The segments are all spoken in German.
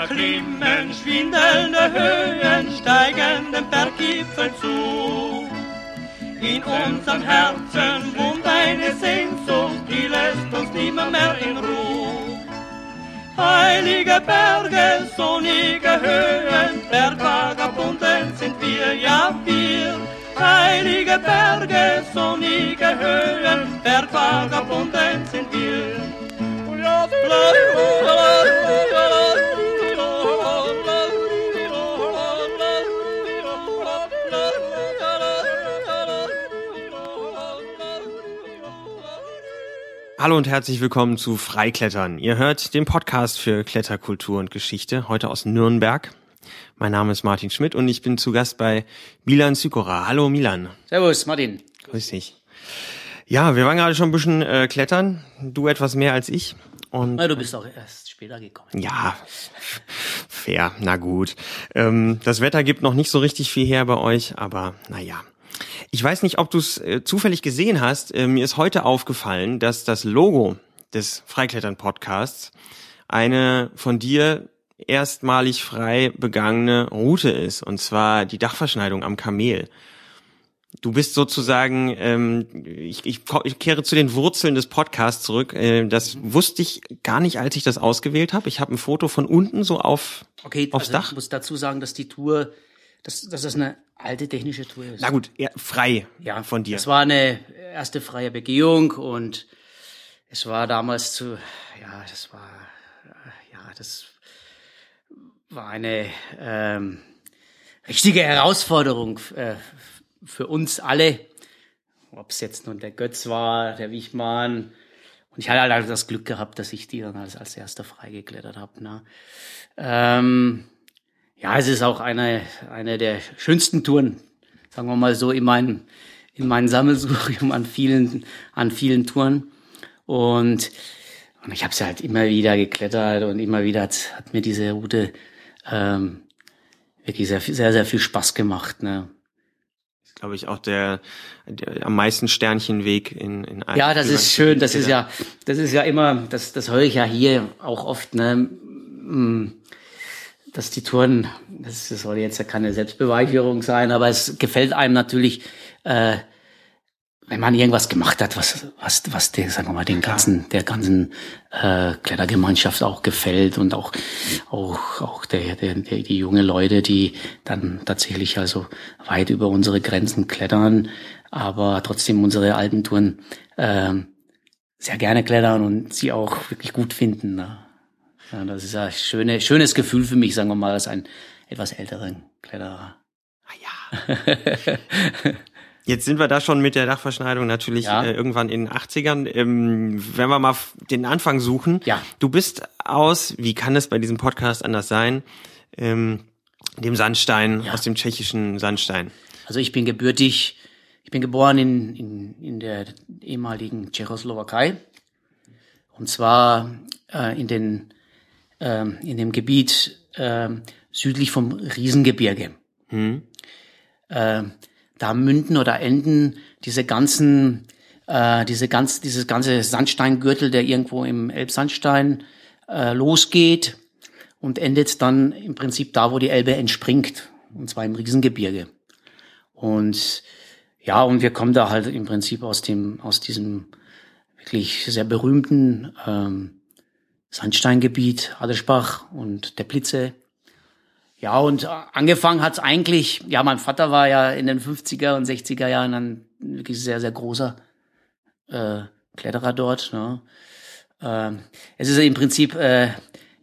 erklimmen schwindelnde Höhen, steigen dem Berggipfel zu. In unserem Herzen wohnt eine Sehnsucht, die lässt uns nimmer mehr in Ruhe. Heilige Berge, sonnige Höhen, Bergvagabunden sind wir, ja wir. Heilige Berge, sonnige Höhen, Bergvagabunden sind wir. Hallo und herzlich willkommen zu Freiklettern. Ihr hört den Podcast für Kletterkultur und Geschichte, heute aus Nürnberg. Mein Name ist Martin Schmidt und ich bin zu Gast bei Milan Sykora. Hallo Milan. Servus, Martin. Grüß dich. Ja, wir waren gerade schon ein bisschen äh, klettern, du etwas mehr als ich. Und Na, du bist auch erst später gekommen. ja, fair, na gut. Ähm, das Wetter gibt noch nicht so richtig viel her bei euch, aber naja. Ich weiß nicht, ob du es äh, zufällig gesehen hast. Äh, mir ist heute aufgefallen, dass das Logo des Freiklettern-Podcasts eine von dir erstmalig frei begangene Route ist, und zwar die Dachverschneidung am Kamel. Du bist sozusagen, ähm, ich, ich, ich kehre zu den Wurzeln des Podcasts zurück. Äh, das wusste ich gar nicht, als ich das ausgewählt habe. Ich habe ein Foto von unten so auf Okay, aufs also Dach. ich muss dazu sagen, dass die Tour, dass, dass das eine alte technische Tour ist. Na gut, ja, frei ja, von dir. Es war eine erste freie Begehung und es war damals zu, ja, das war, ja, das war eine ähm, richtige Herausforderung äh, für uns alle. Ob es jetzt nun der Götz war, der Wichmann. Und ich hatte halt das Glück gehabt, dass ich die dann als, als erster freigeklettert habe. Ne? Ähm, ja, es ist auch eine, eine der schönsten Touren, sagen wir mal so, in meinen, in meinen Sammelsuchen an vielen, an vielen Touren. Und, und ich habe sie halt immer wieder geklettert und immer wieder hat, hat mir diese Route ähm, wirklich sehr, sehr, sehr viel Spaß gemacht. Ne? glaube ich, auch der, der am meisten Sternchenweg in, in allen Ja, das ist schön. Das ist ja, das ist ja immer, das, das höre ich ja hier auch oft, ne, dass die Touren, das soll jetzt ja keine Selbstbeweihräucherung sein, aber es gefällt einem natürlich, äh, wenn man irgendwas gemacht hat, was, was, was der, sagen wir mal, den ganzen, der ganzen äh, Klettergemeinschaft auch gefällt und auch, auch, auch der, der, der, die junge Leute, die dann tatsächlich also weit über unsere Grenzen klettern, aber trotzdem unsere alten Touren ähm, sehr gerne klettern und sie auch wirklich gut finden. Ne? Ja, das ist ein schöne, schönes Gefühl für mich, sagen wir mal, als ein etwas älteren Kletterer. Jetzt sind wir da schon mit der Dachverschneidung natürlich Ja. äh, irgendwann in den 80ern. Ähm, wenn wir mal den Anfang suchen. Ja. Du bist aus, wie kann es bei diesem Podcast anders sein, ähm, dem Sandstein, Ja. aus dem tschechischen Sandstein. Also ich bin gebürtig, ich bin geboren in, in, in der ehemaligen Tschechoslowakei. Und zwar äh, in, den, ähm, in dem Gebiet ähm, südlich vom Riesengebirge. Äh, da münden oder enden diese ganzen, äh, diese ganz, dieses ganze Sandsteingürtel, der irgendwo im Elbsandstein äh, losgeht und endet dann im Prinzip da, wo die Elbe entspringt. Und zwar im Riesengebirge. Und ja, und wir kommen da halt im Prinzip aus dem, aus diesem wirklich sehr berühmten ähm, Sandsteingebiet, Adelspach und Teplice. Ja, und angefangen hat's eigentlich, ja, mein Vater war ja in den 50er und 60er Jahren ein wirklich sehr, sehr großer äh, Kletterer dort. Ne? Ähm, es ist im Prinzip äh,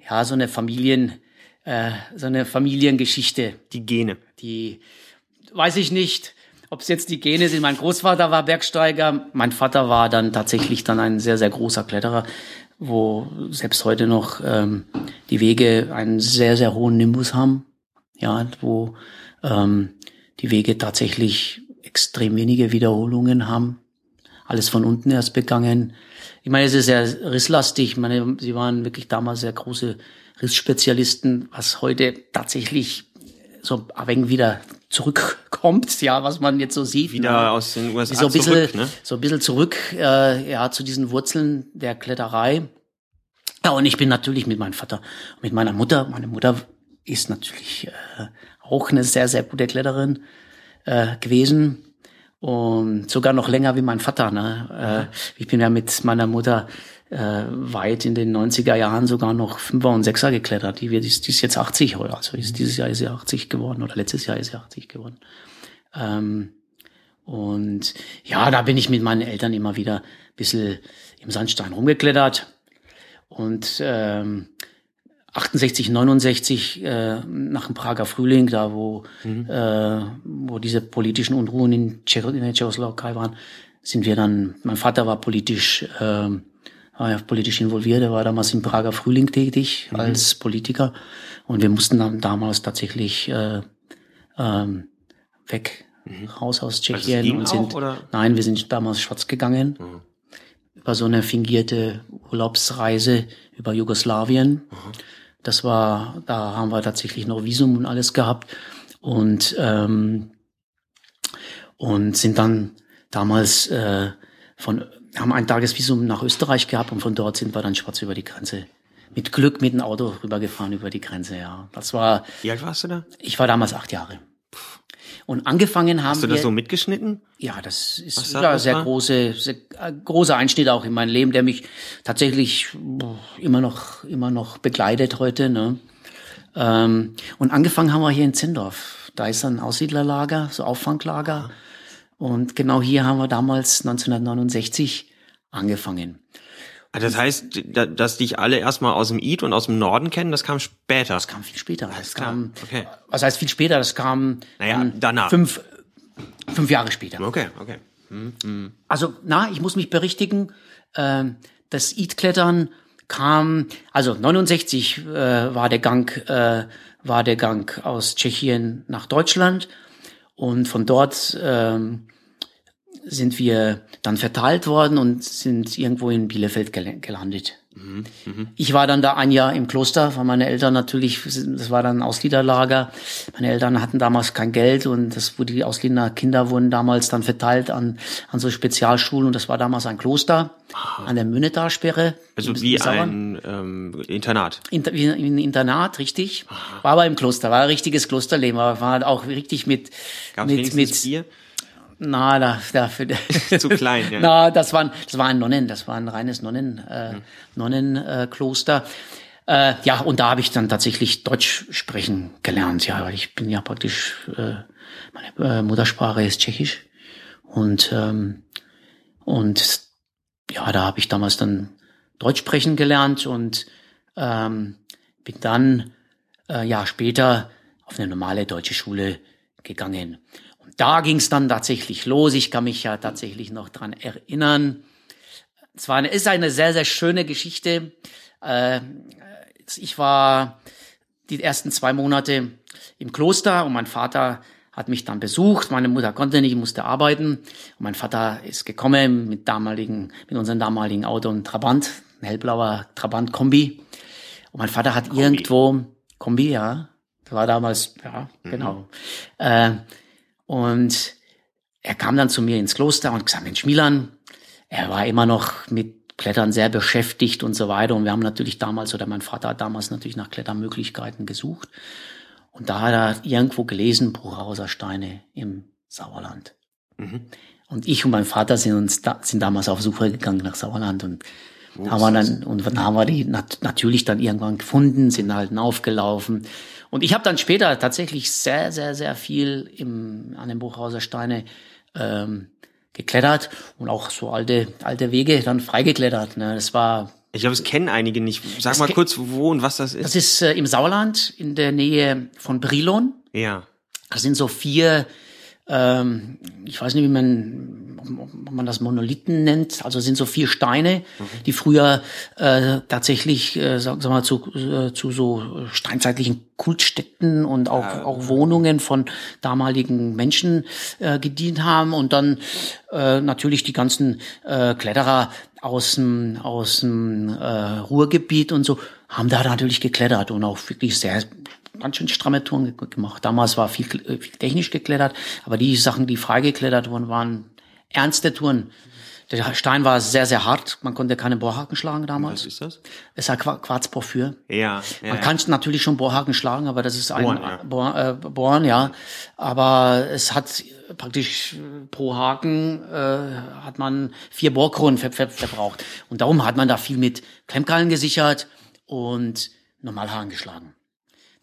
ja so eine Familien, äh, so eine Familiengeschichte Die Gene. die weiß ich nicht, ob es jetzt die Gene sind. Mein Großvater war Bergsteiger, mein Vater war dann tatsächlich dann ein sehr, sehr großer Kletterer, wo selbst heute noch ähm, die Wege einen sehr, sehr hohen Nimbus haben. Ja, wo ähm, die Wege tatsächlich extrem wenige Wiederholungen haben. Alles von unten erst begangen. Ich meine, es ist sehr risslastig. Ich meine, sie waren wirklich damals sehr große Rissspezialisten, was heute tatsächlich so ein wenig wieder zurückkommt, ja, was man jetzt so sieht. Wieder ne? aus den USA so ein bisschen, zurück, ne? so ein bisschen zurück, äh, ja, zu diesen Wurzeln der Kletterei. Ja, und ich bin natürlich mit meinem Vater, mit meiner Mutter. Meine Mutter ist natürlich äh, auch eine sehr, sehr gute Kletterin äh, gewesen und sogar noch länger wie mein Vater. Ne? Äh, ich bin ja mit meiner Mutter äh, weit in den 90er Jahren sogar noch Fünfer und Sechser geklettert. Die, wird, die, ist, die ist jetzt 80 oder also ist, dieses Jahr ist sie 80 geworden oder letztes Jahr ist sie 80 geworden. Ähm, und ja, da bin ich mit meinen Eltern immer wieder ein bisschen im Sandstein rumgeklettert. Und ähm, 68, 69 äh, nach dem Prager Frühling, da wo mhm. äh, wo diese politischen Unruhen in, Tschecho, in der Tschechoslowakei waren, sind wir dann. Mein Vater war politisch äh, war ja politisch involviert. Er war damals im Prager Frühling tätig mhm. als Politiker und wir mussten dann damals tatsächlich äh, ähm, weg mhm. raus aus also Tschechien und sind. Auch? Nein, wir sind damals schwarz gegangen. Mhm über so eine fingierte Urlaubsreise über Jugoslawien. Mhm. Das war, da haben wir tatsächlich noch Visum und alles gehabt und ähm, und sind dann damals äh, von haben ein Tagesvisum nach Österreich gehabt und von dort sind wir dann schwarz über die Grenze. Mit Glück mit dem Auto rübergefahren über die Grenze, ja. Das war. Wie alt warst du da? Ich war damals acht Jahre. Und angefangen haben wir. Hast du das wir, so mitgeschnitten? Ja, das ist ja sehr große, sehr äh, großer Einschnitt auch in mein Leben, der mich tatsächlich immer noch, immer noch begleitet heute. Ne? Ähm, und angefangen haben wir hier in Zindorf. Da ist ein Aussiedlerlager, so Auffanglager. Und genau hier haben wir damals 1969 angefangen. Ah, das heißt, dass dich alle erstmal aus dem Eid und aus dem Norden kennen, das kam später. Das kam viel später. Das kam, okay. Was heißt viel später? Das kam naja, danach. Fünf, fünf Jahre später. Okay, okay. Hm, hm. Also, na, ich muss mich berichtigen. Äh, das Eid-Klettern kam, also 69 äh, war der Gang, äh, war der Gang aus Tschechien nach Deutschland und von dort ähm, sind wir dann verteilt worden und sind irgendwo in Bielefeld gelandet. Mhm, mh. Ich war dann da ein Jahr im Kloster, weil meine Eltern natürlich, das war dann ein Ausliederlager. Meine Eltern hatten damals kein Geld und das wurde die Ausliederkinder wurden damals dann verteilt an, an so Spezialschulen und das war damals ein Kloster Aha. an der Münnetalsperre. Also wie ein ähm, Internat. Inter, wie ein Internat, richtig. Aha. War aber im Kloster, war ein richtiges Klosterleben, aber war auch richtig mit, Gab's mit, mit Bier? Na, da, dafür. Zu klein, ja. Na, das waren, das waren Nonnen, das war ein reines Nonnen, äh, Nonnenkloster. Äh, ja, und da habe ich dann tatsächlich Deutsch sprechen gelernt, ja, weil ich bin ja praktisch, äh, meine äh, Muttersprache ist Tschechisch. Und, ähm, und ja, da habe ich damals dann Deutsch sprechen gelernt und ähm, bin dann äh, ja später auf eine normale deutsche Schule gegangen da ging es dann tatsächlich los. Ich kann mich ja tatsächlich noch dran erinnern. Es war eine, ist eine sehr, sehr schöne Geschichte. Äh, ich war die ersten zwei Monate im Kloster und mein Vater hat mich dann besucht. Meine Mutter konnte nicht, musste arbeiten. Und mein Vater ist gekommen mit damaligen, mit unserem damaligen Auto und Trabant, ein hellblauer Trabant-Kombi. Und mein Vater hat Kombi. irgendwo, Kombi, ja, das war damals, ja, mhm. genau. Äh, und er kam dann zu mir ins Kloster und gesagt, Mensch, Milan, er war immer noch mit Klettern sehr beschäftigt und so weiter. Und wir haben natürlich damals, oder mein Vater hat damals natürlich nach Klettermöglichkeiten gesucht. Und da hat er irgendwo gelesen, Bruchhauser Steine im Sauerland. Mhm. Und ich und mein Vater sind uns da, sind damals auf Suche gegangen nach Sauerland und haben wir dann, und dann haben wir die nat natürlich dann irgendwann gefunden, sind halt aufgelaufen. Und ich habe dann später tatsächlich sehr, sehr, sehr viel im, an den Buchhauser Steine ähm, geklettert und auch so alte, alte Wege dann freigeklettert. Ne? Das war ich glaube, es kennen einige nicht. Sag mal kurz, wo und was das ist. Das ist äh, im Sauerland in der Nähe von Brilon. Ja. Das sind so vier, ähm, ich weiß nicht, wie man ob man das Monolithen nennt, also sind so vier Steine, mhm. die früher äh, tatsächlich, äh, sagen wir mal, zu, äh, zu so steinzeitlichen Kultstätten und auch, ja. auch Wohnungen von damaligen Menschen äh, gedient haben und dann äh, natürlich die ganzen äh, Kletterer aus dem, aus dem äh, Ruhrgebiet und so haben da natürlich geklettert und auch wirklich sehr ganz schön stramme Touren gemacht. Damals war viel, viel technisch geklettert, aber die Sachen, die freigeklettert wurden, waren ernste Touren. Der Stein war sehr, sehr hart. Man konnte keine Bohrhaken schlagen damals. Was ist das? Es war Qua- Quarzporphyr. Ja, ja, Man kann natürlich schon Bohrhaken schlagen, aber das ist ein Bohren, ja. Bohr, äh, Bohren, ja. Aber es hat praktisch pro Haken äh, hat man vier Bohrkronen ver ver verbraucht. Und darum hat man da viel mit Klemmkeilen gesichert und Normalhaken geschlagen.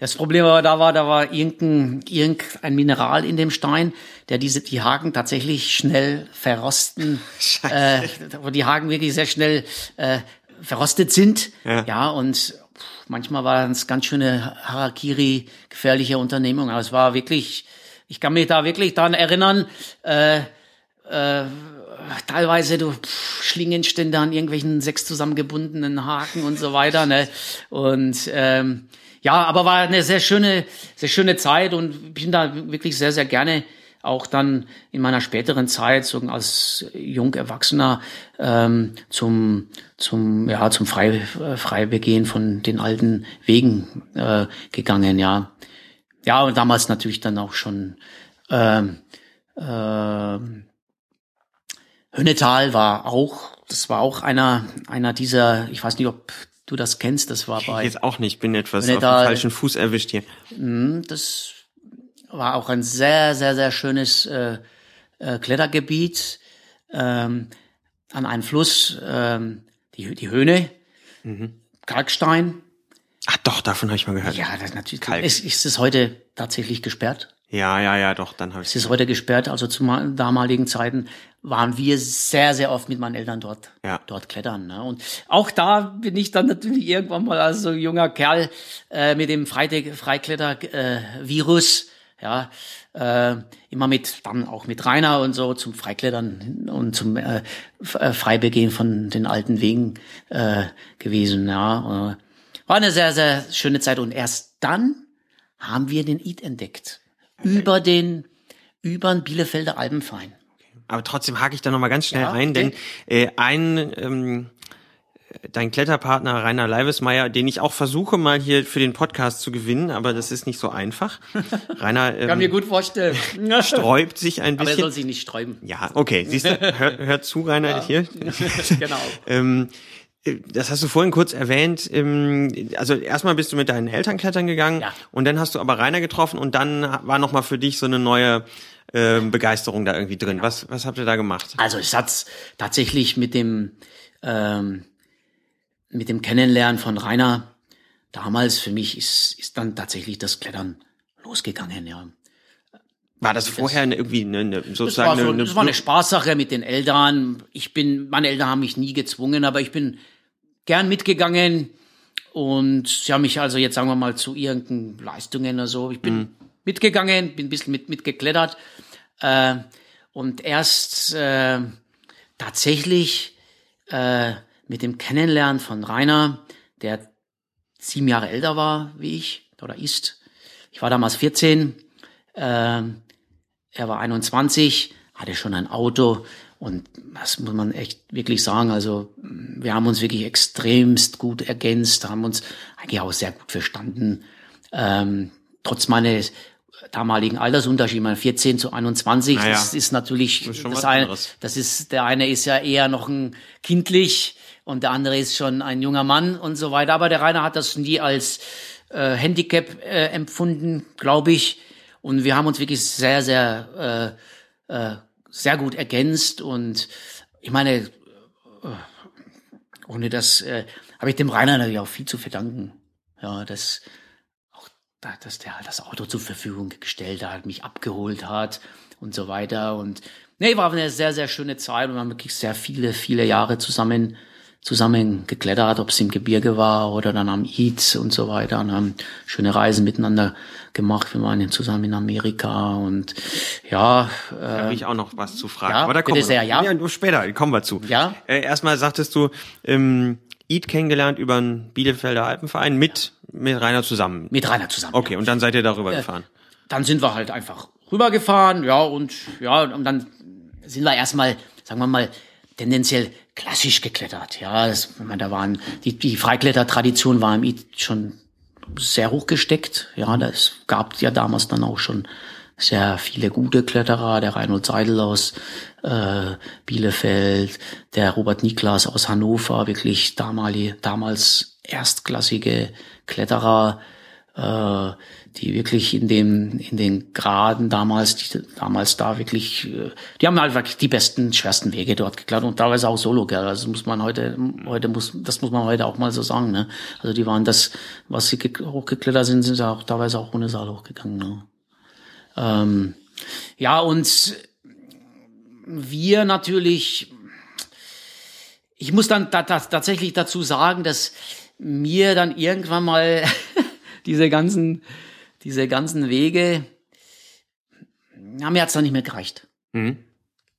Das Problem aber da war, da war irgendein, irgendein Mineral in dem Stein, der diese, die Haken tatsächlich schnell verrosten, äh, wo die Haken wirklich sehr schnell äh, verrostet sind. Ja. ja und pff, manchmal war es ganz schöne Harakiri, gefährliche Unternehmung. Aber es war wirklich, ich kann mich da wirklich daran erinnern, äh, äh, teilweise du pff, Schlingenstände an irgendwelchen sechs zusammengebundenen Haken und so weiter. Ne? Und ähm, ja, aber war eine sehr schöne, sehr schöne Zeit und bin da wirklich sehr, sehr gerne auch dann in meiner späteren Zeit so als Jungerwachsener ähm, zum zum ja zum Frei, äh, Freibegehen von den alten Wegen äh, gegangen ja. Ja und damals natürlich dann auch schon ähm, ähm, Hönnetal war auch, das war auch einer, einer dieser, ich weiß nicht, ob du das kennst, das war bei, Jetzt auch nicht, bin etwas auf da- falschen Fuß erwischt hier. das war auch ein sehr, sehr, sehr schönes äh, äh, Klettergebiet ähm, an einem Fluss, ähm, die, die Höhne, Kalkstein. Ach doch, davon habe ich mal gehört. Ja, das natürlich. Kalk. Ist, ist es heute tatsächlich gesperrt? Ja, ja, ja doch, dann habe ich Es ist heute gesperrt. Also zu ma- damaligen Zeiten waren wir sehr, sehr oft mit meinen Eltern dort, Ja. dort klettern. Ne? Und auch da bin ich dann natürlich irgendwann mal als so junger Kerl äh, mit dem Freikletter-Virus, ja, äh, immer mit, dann auch mit Rainer und so zum Freiklettern und zum äh, äh, Freibegehen von den alten Wegen äh, gewesen. Ja, äh, war eine sehr, sehr schöne Zeit. Und erst dann haben wir den Eid entdeckt. Über den, über den Bielefelder Alpenverein. Aber trotzdem hake ich da noch mal ganz schnell Ja, ein, denn äh, ein ähm, dein Kletterpartner Rainer Leivesmeier, den ich auch versuche mal hier für den Podcast zu gewinnen, aber das ist nicht so einfach. Rainer Kann mir ähm, gut vorstellen. sträubt sich ein Aber er soll bisschen. sich nicht sträuben. Ja, okay, siehst du, hör, hör zu, Rainer, hier. genau. Ähm, äh, das hast du vorhin kurz erwähnt. Ähm, also erstmal bist du mit deinen Eltern klettern gegangen Ja. und dann hast du aber Rainer getroffen und dann war noch mal für dich so eine neue ähm, Begeisterung da irgendwie drin. Was, was habt ihr da gemacht? Also es hat tatsächlich mit dem ähm, mit dem Kennenlernen von Rainer damals für mich ist ist dann tatsächlich das Klettern losgegangen. Ja, War das vorher eine, irgendwie eine, eine das war, sozusagen so, eine, das war eine Spaßsache mit den Eltern. Ich bin, meine Eltern haben mich nie gezwungen, aber ich bin gern mitgegangen und sie haben mich also jetzt sagen wir mal zu irgendeinen Leistungen oder so. Ich bin mitgegangen, bin ein bisschen mit mitgeklettert äh, und erst äh, tatsächlich äh, mit dem Kennenlernen von Rainer, der sieben Jahre älter war wie ich oder ist. Ich war damals 14. ähm, er war 21, hatte schon ein Auto und das muss man echt wirklich sagen. Also wir haben uns wirklich extremst gut ergänzt, haben uns eigentlich auch sehr gut verstanden. Ähm, trotz meines damaligen Altersunterschied, mein 14 zu 21, Naja, das ist natürlich, ist schon das, eine, anderes. das ist, der eine ist ja eher noch ein kindlich und der andere ist schon ein junger Mann und so weiter. Aber der Rainer hat das nie als äh, Handicap äh, empfunden, glaube ich. Und wir haben uns wirklich sehr, sehr, äh, äh, sehr gut ergänzt. Und ich meine, äh, ohne das äh, habe ich dem Rainer natürlich auch viel zu verdanken. Ja, das auch, da- dass der halt das Auto zur Verfügung gestellt hat, mich abgeholt hat und so weiter. Und nee, war eine sehr, sehr schöne Zeit und wir haben wirklich sehr viele, viele Jahre zusammen zusammen geklettert, ob es im Gebirge war oder dann am Eid und so weiter und haben schöne Reisen miteinander gemacht. Wir waren zusammen in Amerika und ja, äh, Da habe ich auch noch was zu fragen. Ja, Aber da kommen wir sehr, ja. ja. nur Später, kommen wir zu. Ja. Äh, erstmal sagtest du, ähm, Eid kennengelernt über einen Bielefelder Alpenverein mit, mit Rainer zusammen. mit Rainer zusammen. Okay, und dann seid ihr darüber gefahren. dann sind wir halt einfach rübergefahren, ja, und ja, und dann sind wir erstmal, sagen wir mal, tendenziell klassisch geklettert. Ja, das, ich meine, da waren die, die Freiklettertradition war im schon sehr hoch gesteckt. Ja, das gab ja damals dann auch schon sehr viele gute Kletterer, der Reinhold Seidel aus äh, Bielefeld, der Robert Niklas aus Hannover, wirklich damalige, damals erstklassige Kletterer, äh, die wirklich in dem in den Graden damals die, damals da wirklich äh, die haben halt wirklich die besten schwersten Wege dort geklettert und teilweise auch Solo gell also muss man heute heute muss das muss man heute auch mal so sagen ne also die waren das was sie hochgeklettert sind sind sie auch teilweise auch ohne Saal hochgegangen ne? ähm, ja und wir natürlich ich muss dann da, da, tatsächlich dazu sagen dass mir dann irgendwann mal diese ganzen diese ganzen Wege, ja, mir hat's dann nicht mehr gereicht. Mhm.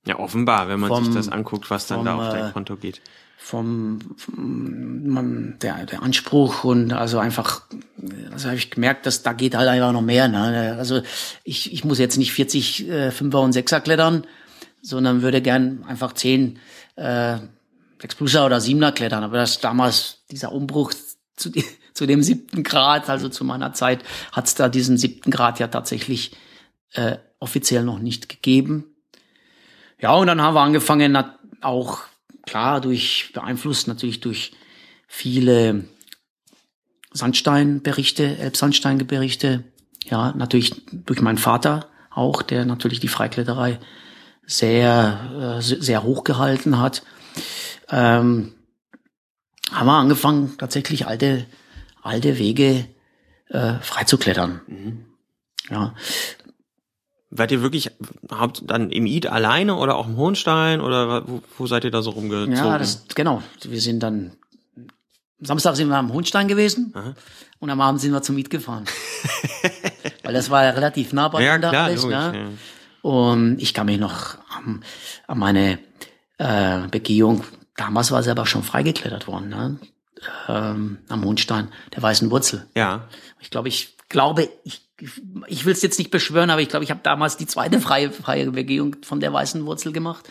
Ja, offenbar, wenn man vom, sich das anguckt, was dann vom, da auf dein äh, Konto geht. Vom, vom man, der, der Anspruch und also einfach, also habe ich gemerkt, dass da geht halt einfach noch mehr. Ne? Also ich, ich muss jetzt nicht 40 äh, Fünfer und Sechser klettern, sondern würde gern einfach 10 äh, 6 Pluser oder Siebener klettern. Aber das damals dieser Umbruch zu, zu dem siebten Grad, also zu meiner Zeit, hat es da diesen siebten Grad ja tatsächlich äh, offiziell noch nicht gegeben. Ja, und dann haben wir angefangen, auch klar durch beeinflusst natürlich durch viele Sandsteinberichte, Elbsandsteinberichte, ja, natürlich durch meinen Vater auch, der natürlich die Freikletterei sehr, äh, sehr hoch gehalten hat. Ähm, haben wir angefangen, tatsächlich alte alte Wege äh, frei zu klettern. Mhm. Ja. Wart ihr wirklich habt dann im Id alleine oder auch im Hohenstein oder wo, wo seid ihr da so rumgezogen? Ja, das, genau. Wir sind dann Samstag sind wir am Hohenstein gewesen Aha. und am Abend sind wir zum Id gefahren. Weil das war ja relativ nah bei ja, klar, alles. Logisch, ne? Ja. Und ich kann mich noch an, an meine äh, Begehung, damals war sie aber schon freigeklettert worden. Ne? Ähm, am Mondstein der weißen Wurzel. Ja. Ich glaube, ich glaube, ich, ich will es jetzt nicht beschwören, aber ich glaube, ich habe damals die zweite freie, freie Begehung von der weißen Wurzel gemacht.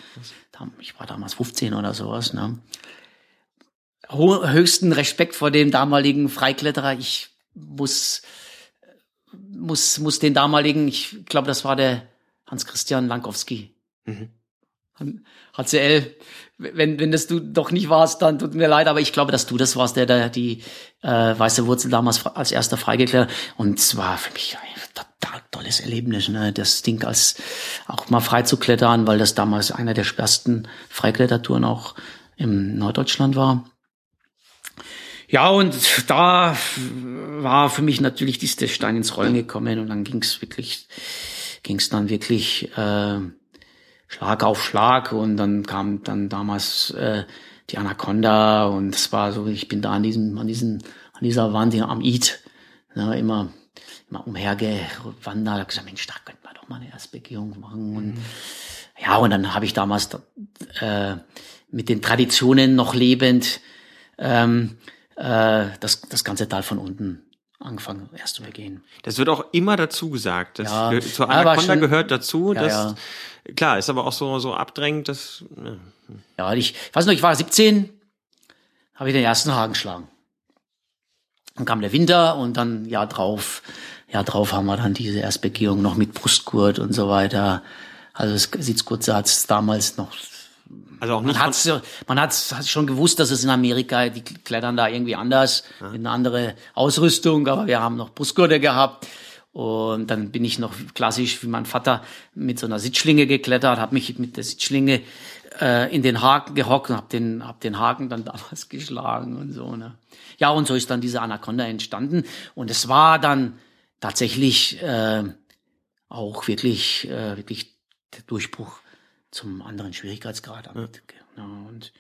Ich war damals 15 oder sowas. Ne? Höchsten Respekt vor dem damaligen Freikletterer. Ich muss, muss, muss den damaligen, ich glaube, das war der Hans-Christian Lankowski. Mhm. HCL, wenn, wenn das du doch nicht warst, dann tut mir leid, aber ich glaube, dass du das warst, der da die äh, weiße Wurzel damals als erster freigeklärt. Und zwar für mich ein total tolles Erlebnis, ne? das Ding als auch mal frei zu klettern, weil das damals einer der schwersten Freiklettertouren auch im Norddeutschland war. Ja, und da war für mich natürlich dieser Stein ins Rollen gekommen und dann ging es wirklich, ging es dann wirklich äh, Schlag auf Schlag und dann kam dann damals äh, die Anaconda und es war so, ich bin da an diesem, an diesen, an dieser Wand hier am Eid, ne, immer, immer umhergewandert, hab gesagt, Mensch, da könnte man doch mal eine Erstbegehung machen und mhm. ja, und dann habe ich damals äh, mit den Traditionen noch lebend ähm, äh, das, das ganze Tal von unten angefangen erst zu begehen. Das wird auch immer dazu gesagt. Das ja, zur Anaconda gehört dazu. Ja, dass, ja. Klar, ist aber auch so, so abdrängend, dass. Ja. ja, ich weiß noch, ich war 17, habe ich den ersten Haken geschlagen. Dann kam der Winter und dann Jahr drauf, Jahr drauf haben wir dann diese Erstbegehung noch mit Brustgurt und so weiter. Also es sieht kurz, hat es damals noch also auch nicht. Man hat's, man hat's, hat schon gewusst, dass es in Amerika, die klettern da irgendwie anders, ja. mit einer andere Ausrüstung, aber wir haben noch Brustgurte gehabt. Und dann bin ich noch klassisch wie mein Vater mit so einer Sitzschlinge geklettert, habe mich mit der Sitzschlinge äh, in den Haken gehockt und habe den, hab den Haken dann damals geschlagen und so. Ne? Ja, und so ist dann diese Anaconda entstanden. Und es war dann tatsächlich äh, auch wirklich, äh, wirklich der Durchbruch zum anderen Schwierigkeitsgrad. Ja. Genau. Und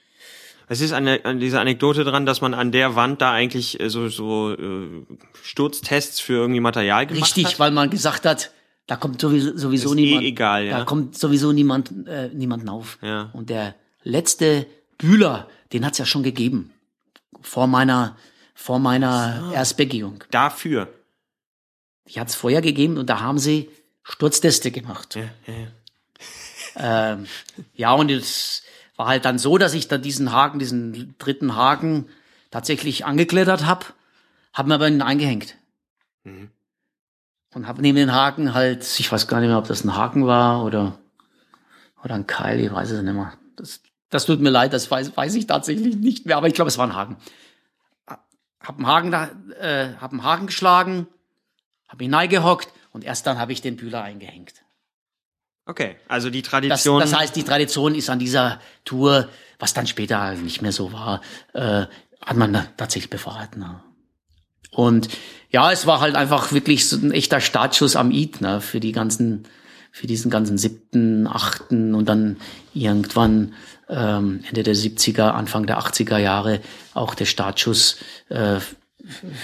es ist eine, an diese Anekdote dran, dass man an der Wand da eigentlich äh, so, so äh, Sturztests für irgendwie Material gemacht Richtig, hat. Richtig, weil man gesagt hat, da kommt sowieso, sowieso eh niemand. Eh egal, ja. Da kommt sowieso niemand, äh, niemanden auf. Ja. Und der letzte Bühler, den hat's ja schon gegeben. Vor meiner, vor meiner so. Erstbegehung. Dafür. Die hat's vorher gegeben und da haben sie Sturzteste gemacht. Ja, ja, ja. Ähm, ja und jetzt war halt dann so, dass ich da diesen Haken, diesen dritten Haken tatsächlich angeklettert habe, habe mir aber ihn eingehängt. Mhm. und habe neben den Haken halt, ich weiß gar nicht mehr, ob das ein Haken war oder oder ein Keil, ich weiß es nicht mehr. Das, das tut mir leid, das weiß, weiß ich tatsächlich nicht mehr, aber ich glaube, es war ein Haken. Hab einen Haken, äh, hab einen Haken geschlagen, hab hineingehockt und erst dann habe ich den Bühler eingehängt. Okay, also die Tradition. Das, das heißt, die Tradition ist an dieser Tour, was dann später nicht mehr so war, äh, hat man tatsächlich befreit. Ne? Und ja, es war halt einfach wirklich so ein echter Startschuss am Eid ne, für die ganzen, für diesen ganzen siebten, achten und dann irgendwann ähm, Ende der 70er, Anfang der 80er Jahre auch der Startschuss äh,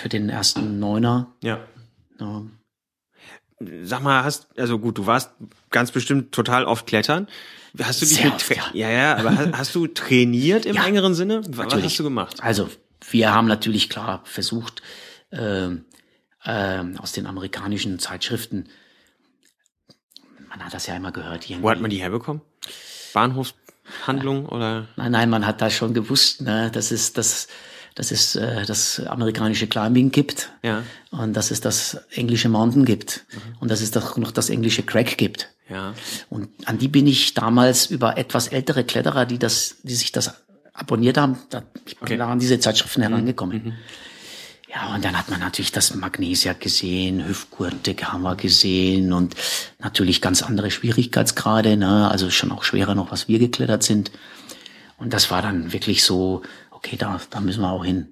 für den ersten Neuner. Ja. ja. Sag mal, hast also gut, du warst ganz bestimmt total oft klettern. Hast du dich Sehr mit oft, ja. ja ja, aber hast, hast du trainiert im Ja, engeren Sinne? Was natürlich. hast du gemacht? Also wir haben natürlich klar versucht, ähm, ähm, aus den amerikanischen Zeitschriften, man hat das ja immer gehört, irgendwie. Wo hat man die herbekommen? Bahnhofshandlung oder? Nein, nein, man hat da schon gewusst, ne, dass es das, dass es äh, das amerikanische Climbing gibt Ja. und dass es das englische Mountain gibt und dass es doch noch das englische Crack gibt. Ja. Und an die bin ich damals über etwas ältere Kletterer, die das, die sich das abonniert haben, da, ich bin Okay. da an diese Zeitschriften herangekommen. Ja, und dann hat man natürlich das Magnesia gesehen, Hüftgurte haben wir gesehen und natürlich ganz andere Schwierigkeitsgrade, ne? also schon auch schwerer noch, was wir geklettert sind. Und das war dann wirklich so, okay, da, da müssen wir auch hin.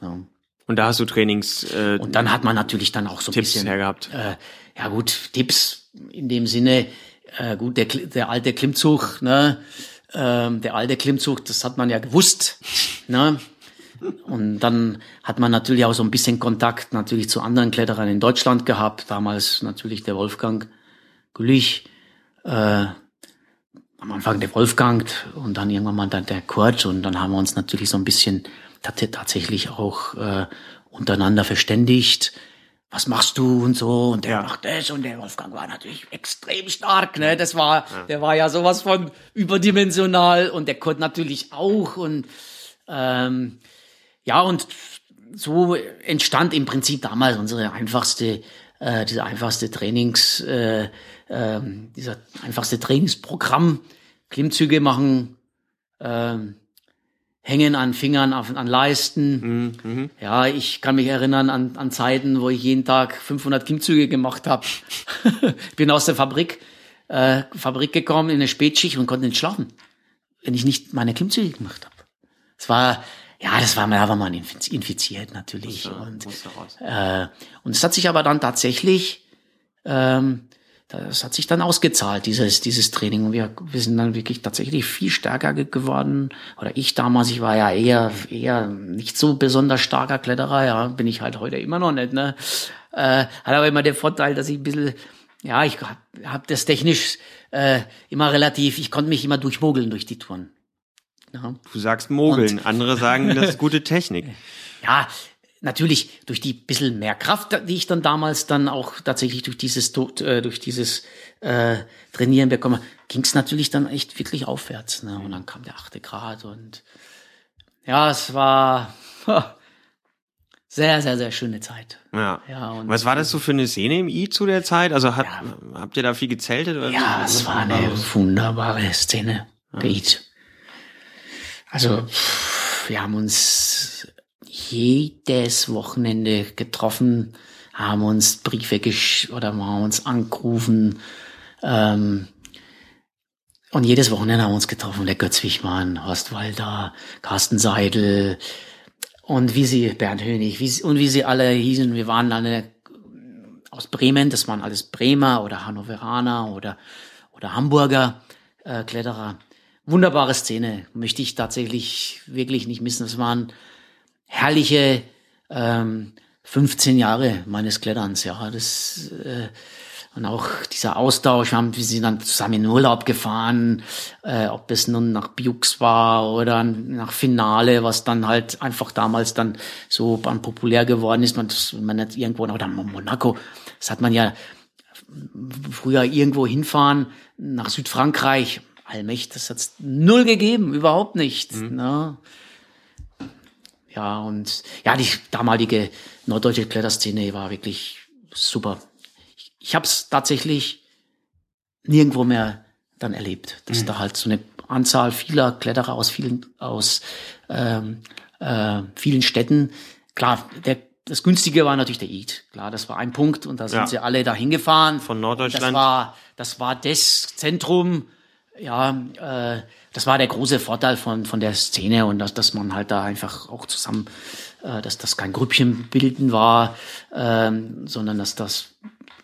Ja. Und da hast du Trainings äh, Und dann hat man natürlich dann auch so ein Tipps bisschen hergehabt. Äh, ja gut, Tipps in dem Sinne, äh, gut, der, der alte Klimmzug, ne? Ähm, der alte Klimmzug, das hat man ja gewusst, ne? Und dann hat man natürlich auch so ein bisschen Kontakt natürlich zu anderen Kletterern in Deutschland gehabt. Damals natürlich der Wolfgang Gülich, äh, am Anfang der Wolfgang und dann irgendwann mal dann der Kurt und dann haben wir uns natürlich so ein bisschen tat- tatsächlich auch äh, untereinander verständigt. Was machst du und so und der Ja. macht das und der Wolfgang war natürlich extrem stark, ne? Das war, der war ja sowas von überdimensional und der Kurt natürlich auch und ähm, ja, und so entstand im Prinzip damals unsere einfachste, äh, dieser einfachste Trainings, äh, ähm, dieser einfachste Trainingsprogramm. Klimmzüge machen, ähm, hängen an Fingern, an Leisten. Ja, ich kann mich erinnern an, an Zeiten, wo ich jeden Tag 500 Klimmzüge gemacht habe. Bin aus der Fabrik, äh, Fabrik gekommen in eine Spätschicht und konnte nicht schlafen, wenn ich nicht meine Klimmzüge gemacht habe. Es war, ja, das war, da war man infiz- infiziert natürlich. und, musste äh, und es hat sich aber dann tatsächlich, ähm, das hat sich dann ausgezahlt, dieses, dieses Training. Und wir, wir sind dann wirklich tatsächlich viel stärker ge- geworden. Oder ich damals, ich war ja eher, eher nicht so besonders starker Kletterer, ja, bin ich halt heute immer noch nicht, ne. Äh, hat aber immer den Vorteil, dass ich ein bisschen, ja, ich hab, hab das technisch äh, immer relativ, ich konnte mich immer durchmogeln durch die Touren. Ja. Du sagst mogeln, andere sagen, das ist gute Technik. ja, natürlich durch die bisschen mehr Kraft, die ich dann damals dann auch tatsächlich durch dieses To- äh, durch dieses äh, Trainieren bekomme, ging es natürlich dann echt wirklich aufwärts. Ne? Und dann kam der achte Grad und ja, es war sehr, sehr, sehr schöne Zeit. Ja. Ja, und- Was war das so für eine Szene im I zu der Zeit? Also hat, habt ihr da viel gezeltet? Oder Ja, es war eine wunderbare Szene. Geht. Also, pff, wir haben uns jedes Wochenende getroffen, haben uns Briefe gesch oder haben uns angerufen. Ähm, und jedes Wochenende haben wir uns getroffen. Der Götz Wichmann, Horst Walter, Carsten Seidel und wie sie, Bernd Hönig, wie sie, und wie sie alle hießen. Wir waren alle aus Bremen, das waren alles Bremer oder Hannoveraner oder, oder Hamburger äh, Kletterer. Wunderbare Szene, möchte ich tatsächlich wirklich nicht missen. Das waren herrliche ähm, 15 Jahre meines Kletterns, ja. Das äh, und auch dieser Austausch, wir, haben, wir sind dann zusammen in Urlaub gefahren, äh, ob es nun nach Biux war oder nach Finale, was dann halt einfach damals dann so populär geworden ist. Man, das, man nicht irgendwo, oder Monaco, das hat man ja früher irgendwo hinfahren nach Südfrankreich. Allmächt, das hat's null gegeben, überhaupt nicht. Ne? Ja, und ja, die damalige norddeutsche Kletterszene war wirklich super. ich habe es tatsächlich nirgendwo mehr dann erlebt, dass mhm. da halt so eine Anzahl vieler Kletterer aus vielen aus ähm, äh, vielen Städten. Klar, der das günstige war natürlich der Eid. Klar, das war ein Punkt und da sind ja. sie alle dahin gefahren. Von Norddeutschland. Das war das war das Zentrum. Ja, äh, das war der große Vorteil von von der Szene und dass dass man halt da einfach auch zusammen, äh, dass das kein Grüppchen bilden war, ähm, sondern dass das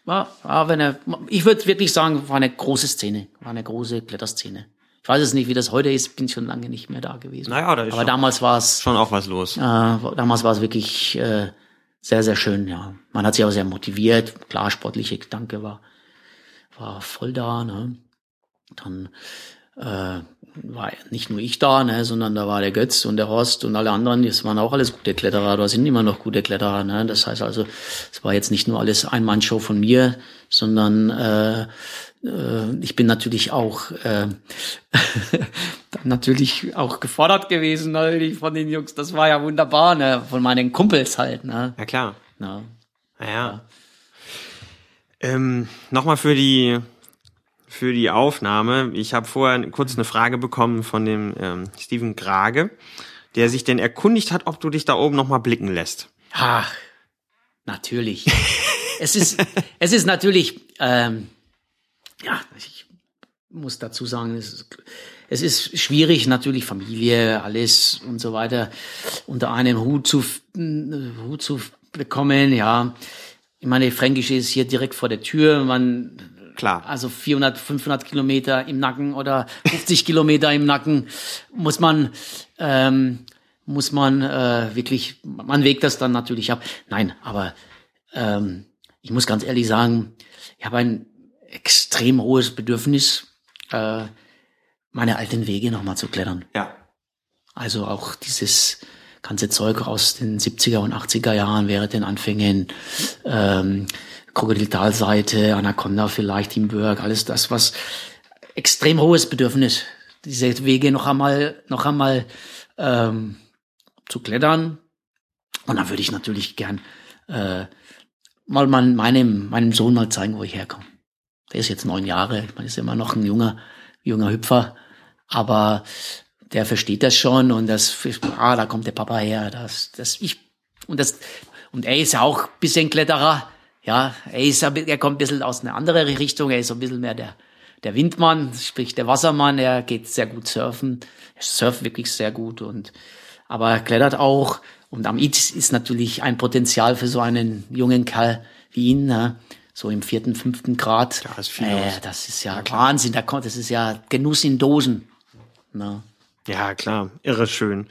war, war eine, ich würde wirklich sagen, war eine große Szene, war eine große Kletterszene. Ich weiß es nicht, wie das heute ist, bin schon lange nicht mehr da gewesen. Naja, da ist Aber damals war es schon auch was los. Äh, damals war es wirklich äh, sehr, sehr schön, ja. Man hat sich auch sehr motiviert. Klar, sportliche Gedanke war, war voll da, ne. Dann äh, war nicht nur ich da, ne, sondern da war der Götz und der Horst und alle anderen, das waren auch alles gute Kletterer, da sind immer noch gute Kletterer. Ne? Das heißt also, es war jetzt nicht nur alles Ein-Mann-Show von mir, sondern äh, äh, ich bin natürlich auch äh, natürlich auch gefordert gewesen natürlich von den Jungs. Das war ja wunderbar, ne? von meinen Kumpels halt. Ne? Ja klar. Ja. Naja. Ja. Ähm, Nochmal für die für die Aufnahme. Ich habe vorher kurz eine Frage bekommen von dem ähm, Steven Grage, der sich denn erkundigt hat, ob du dich da oben nochmal blicken lässt. Ach, natürlich. es ist es ist natürlich ähm, ja, ich muss dazu sagen, es ist, es ist schwierig, natürlich Familie, alles und so weiter unter einen Hut zu, Hut zu bekommen, ja. Ich meine, Fränkisch ist hier direkt vor der Tür, man, Klar. Also 400, 500 Kilometer im Nacken oder 50 Kilometer im Nacken muss man, ähm, muss man äh, wirklich, man wägt das dann natürlich ab. Nein, aber ähm, ich muss ganz ehrlich sagen, ich habe ein extrem hohes Bedürfnis, äh, meine alten Wege nochmal zu klettern. Ja. Also auch dieses ganze Zeug aus den 70er und 80er Jahren während den Anfängen, ähm, Krokodiltalseite, Anaconda vielleicht, Teamwork, alles das, was extrem hohes Bedürfnis, diese Wege noch einmal, noch einmal ähm, zu klettern. Und dann würde ich natürlich gern äh, mal meinem, meinem Sohn mal zeigen, wo ich herkomme. Der ist jetzt neun Jahre, man ist immer noch ein junger, junger Hüpfer, aber der versteht das schon und das, ah, da kommt der Papa her, das, das, ich, und das, und er ist ja auch bisschen Kletterer, ja, er ist, er kommt ein bisschen aus einer anderen Richtung, er ist so ein bisschen mehr der, der Windmann, sprich der Wassermann, er geht sehr gut surfen, er surft wirklich sehr gut und, aber er klettert auch und am IT ist natürlich ein Potenzial für so einen jungen Kerl wie ihn, ne? so im vierten, fünften Grad. Ja, ist viel äh, das ist ja, ja Wahnsinn, da kommt, das ist ja Genuss in Dosen. Na. Ja, klar, irre schön.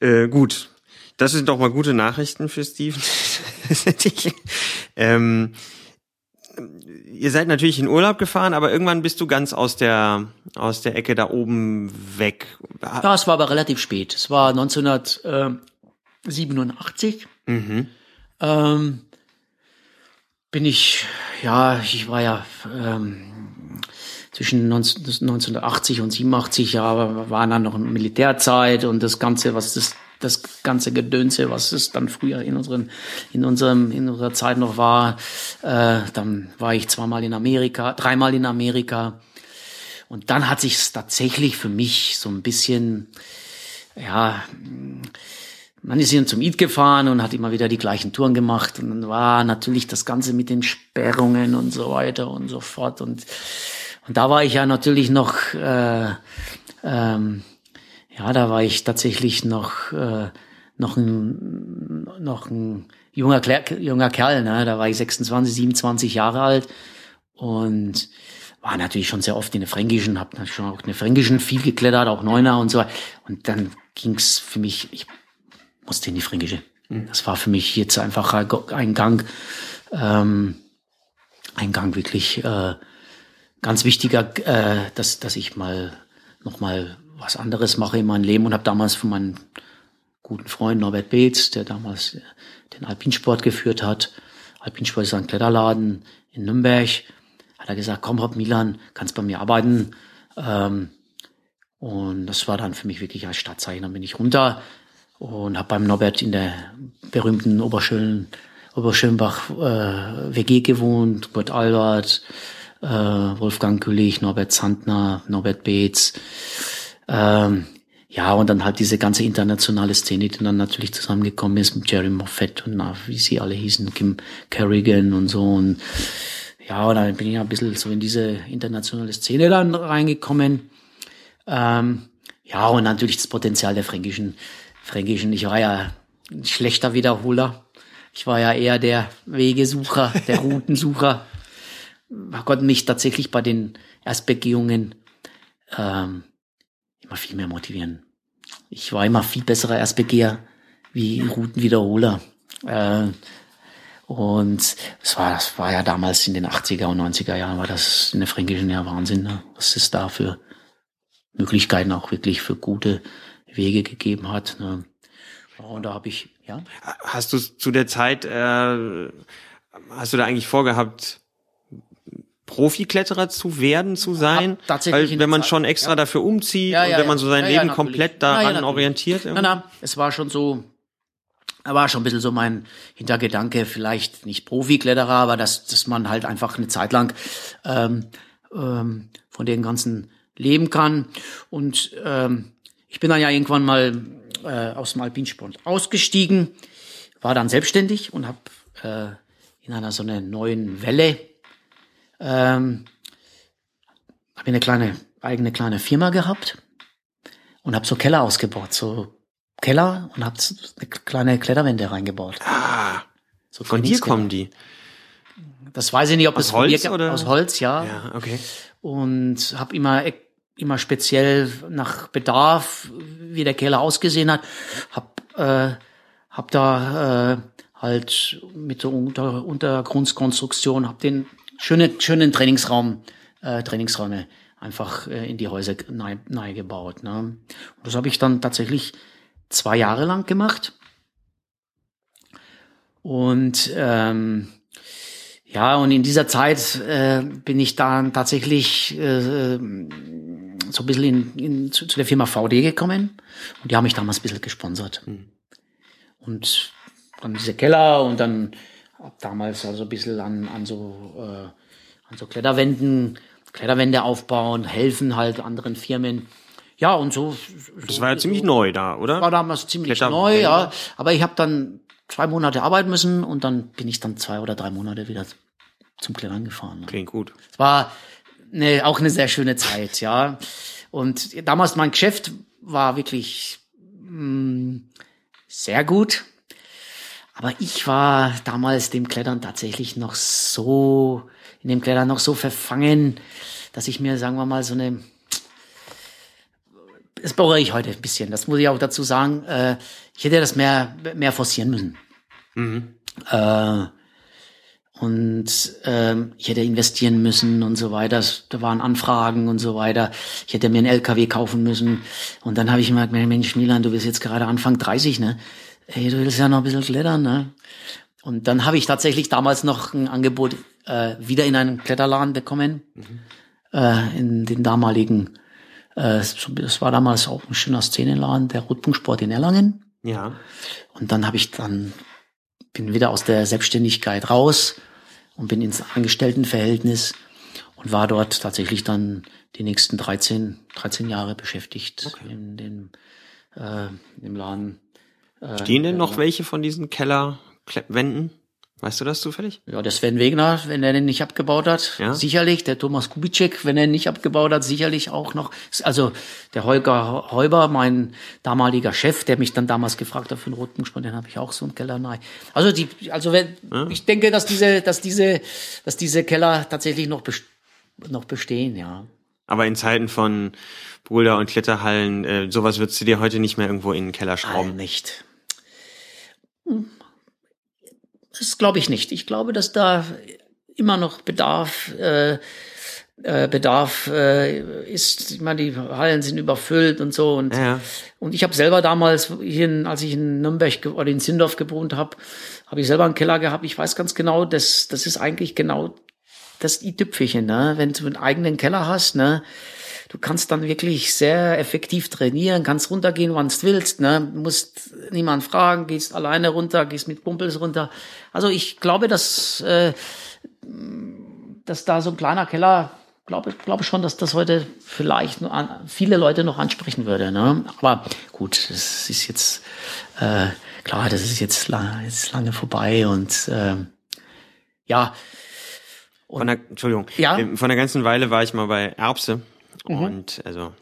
Äh, gut, das sind doch mal gute Nachrichten für Steven. ähm, ihr seid natürlich in Urlaub gefahren, aber irgendwann bist du ganz aus der aus der Ecke da oben weg. Ja, es war aber relativ spät. Es war 1987. Mhm. Ähm, bin ich, ja, ich war ja ähm, zwischen 19, 1980 und 87, ja, war dann noch eine Militärzeit und das Ganze, was das das ganze Gedönse, was es dann früher in unseren, in unserem, in unserer Zeit noch war. Äh, dann war ich zweimal in Amerika, dreimal in Amerika. Und dann hat sich es tatsächlich für mich so ein bisschen, ja, man ist hier zum Eid gefahren und hat immer wieder die gleichen Touren gemacht und dann war natürlich das Ganze mit den Sperrungen und so weiter und so fort und und da war ich ja natürlich noch äh, ähm, ja da war ich tatsächlich noch äh, noch ein noch ein junger junger Kerl ne da war ich 26 27 Jahre alt und war natürlich schon sehr oft in der Fränkischen, habe schon auch in der Fränkischen viel geklettert, auch Neuner und so. Und dann ging's für mich, ich musste in die Fränkische. Mhm. Das war für mich jetzt einfach ein Gang, ähm, ein Gang wirklich äh, ganz wichtiger, äh, dass, dass ich mal noch mal was anderes mache in meinem Leben und habe damals von meinem guten Freund Norbert Beetz, der damals den Alpinsport geführt hat, Alpinsport ist ein Kletterladen in Nürnberg, hat er gesagt, komm Rob Milan, kannst bei mir arbeiten. Ähm, und das war dann für mich wirklich als Stadtzeichen. Dann bin ich runter, und habe beim Norbert in der berühmten Oberschönen Oberschönbach äh, WG gewohnt, Kurt Albert, äh, Wolfgang Güllich, Norbert Zandner, Norbert Beetz. Ähm, ja, und dann halt diese ganze internationale Szene, die dann natürlich zusammengekommen ist mit Jerry Moffat und na, wie sie alle hießen, Kim Kerrigan und so. Und ja, und dann bin ich ein bisschen so in diese internationale Szene dann reingekommen. Ähm, ja, und natürlich das Potenzial der fränkischen, fränkischen. Ich war ja ein schlechter Wiederholer. Ich war ja eher der Wegesucher, der Routensucher. Konnte mich tatsächlich bei den Erstbegehungen ähm, immer viel mehr motivieren. Ich war immer viel besserer Erstbegeher wie Routenwiederholer. Äh, und es war, das war ja damals in den 80er und 90er Jahren, war das in der Fränkischen ja Wahnsinn, ne? was es da für Möglichkeiten auch wirklich für gute Wege gegeben hat. Ne? Und da habe ich, ja. Hast du zu der Zeit, äh, hast du da eigentlich vorgehabt, Profikletterer zu werden, zu sein? Tatsächlich Weil wenn man schon extra ja. dafür umzieht ja, ja, und wenn man so sein Leben komplett daran orientiert. Na, na, es war schon so, war schon ein bisschen so mein Hintergedanke, vielleicht nicht Profikletterer, aber dass, dass man halt einfach eine Zeit lang ähm, ähm, von den ganzen leben kann. Und ähm, ich bin dann ja irgendwann mal äh, aus dem Alpinsport ausgestiegen, war dann selbstständig und habe äh, in einer so einer neuen Welle ähm, habe eine kleine eigene kleine Firma gehabt und habe so Keller ausgebaut, so Keller und habe eine kleine Kletterwände reingebaut. Ah, so von dir kommen die. Das weiß ich nicht, ob aus es Holz von oder aus Holz, ja. Ja, okay. Und habe immer immer speziell nach Bedarf, wie der Keller ausgesehen hat, hab äh, hab da äh, halt mit der Unter Untergrundkonstruktion hab den schönen schönen Trainingsraum äh, Trainingsräume einfach äh, in die Häuser nahe, nahe gebaut. Ne? Und das habe ich dann tatsächlich zwei Jahre lang gemacht. Und ähm, ja, und in dieser Zeit äh, bin ich dann tatsächlich äh, so ein bisschen in, in, zu, zu der Firma VD gekommen und die haben mich damals ein bisschen gesponsert. Mhm. Und dann diese Keller und dann hab damals also ein bisschen an, an so äh, an so Kletterwänden, Kletterwände aufbauen, helfen halt anderen Firmen. Ja, und so. Das war ja ziemlich neu da, oder? War damals ziemlich neu, ja. Aber ich habe dann zwei Monate arbeiten müssen und dann bin ich dann zwei oder drei Monate wieder zum Klettern gefahren. Klingt gut. Es war eine, auch eine sehr schöne Zeit, ja. Und damals mein Geschäft war wirklich mh, sehr gut. Aber ich war damals dem Klettern tatsächlich noch so, in dem Klettern noch so verfangen, dass ich mir, sagen wir mal, so eine, das bereue ich heute ein bisschen, das muss ich auch dazu sagen, äh, ich hätte das mehr, mehr forcieren müssen. Mhm. Äh, und ähm, ich hätte investieren müssen und so weiter. Da waren Anfragen und so weiter. Ich hätte mir einen LKW kaufen müssen. Und dann habe ich immer gemerkt, Mensch, Milan, du bist jetzt gerade Anfang 30, ne? Ey, du willst ja noch ein bisschen klettern, ne? Und dann habe ich tatsächlich damals noch ein Angebot äh, wieder in einen Kletterladen bekommen. Äh, in den damaligen, äh, das war damals auch ein schöner Szenenladen, der Rotpunktsport in Erlangen. Ja. Und dann habe ich dann bin wieder aus der Selbstständigkeit raus und bin ins Angestelltenverhältnis und war dort tatsächlich dann die nächsten 13, 13 Jahre beschäftigt in dem, äh, im Laden. Äh, Stehen denn noch welche von diesen Kellerwänden? Weißt du das zufällig? Ja, der Sven Wegner, wenn er den nicht abgebaut hat, Ja. sicherlich. Der Thomas Kubitschek, wenn er ihn nicht abgebaut hat, sicherlich auch noch. Also der Holger Heuber, mein damaliger Chef, der mich dann damals gefragt hat für den Rotpunktsport, den habe ich auch so einen Keller nahe. Also die, also wenn, ich denke, dass diese, dass diese, dass diese Keller tatsächlich noch, best noch bestehen, ja. Aber in Zeiten von Boulder und Kletterhallen, äh, sowas würdest du dir heute nicht mehr irgendwo in den Keller Nein, schrauben. nicht. Das glaube ich nicht. Ich glaube, dass da immer noch Bedarf, äh, äh, Bedarf äh, ist. Ich meine, die Hallen sind überfüllt und so. Und, Ja, und ich habe selber damals, hier als ich in Nürnberg oder in Sindorf gewohnt habe, habe ich selber einen Keller gehabt. Ich weiß ganz genau, das, das ist eigentlich genau das i-Tüpfelchen, ne? Wenn du einen eigenen Keller hast, ne? Du kannst dann wirklich sehr effektiv trainieren, kannst runtergehen, wann du willst, ne? Musst niemand fragen, gehst alleine runter, gehst mit Kumpels runter. Also ich glaube, dass, äh, dass da so ein kleiner Keller, glaube glaube schon, dass das heute vielleicht nur an, viele Leute noch ansprechen würde. Ne? Aber gut, es ist jetzt äh, klar, das ist jetzt lange, ist lange vorbei und äh, ja. Und, Von der, Entschuldigung, Ja? Ähm, von der ganzen Weile war ich mal bei Erbse Mhm. und also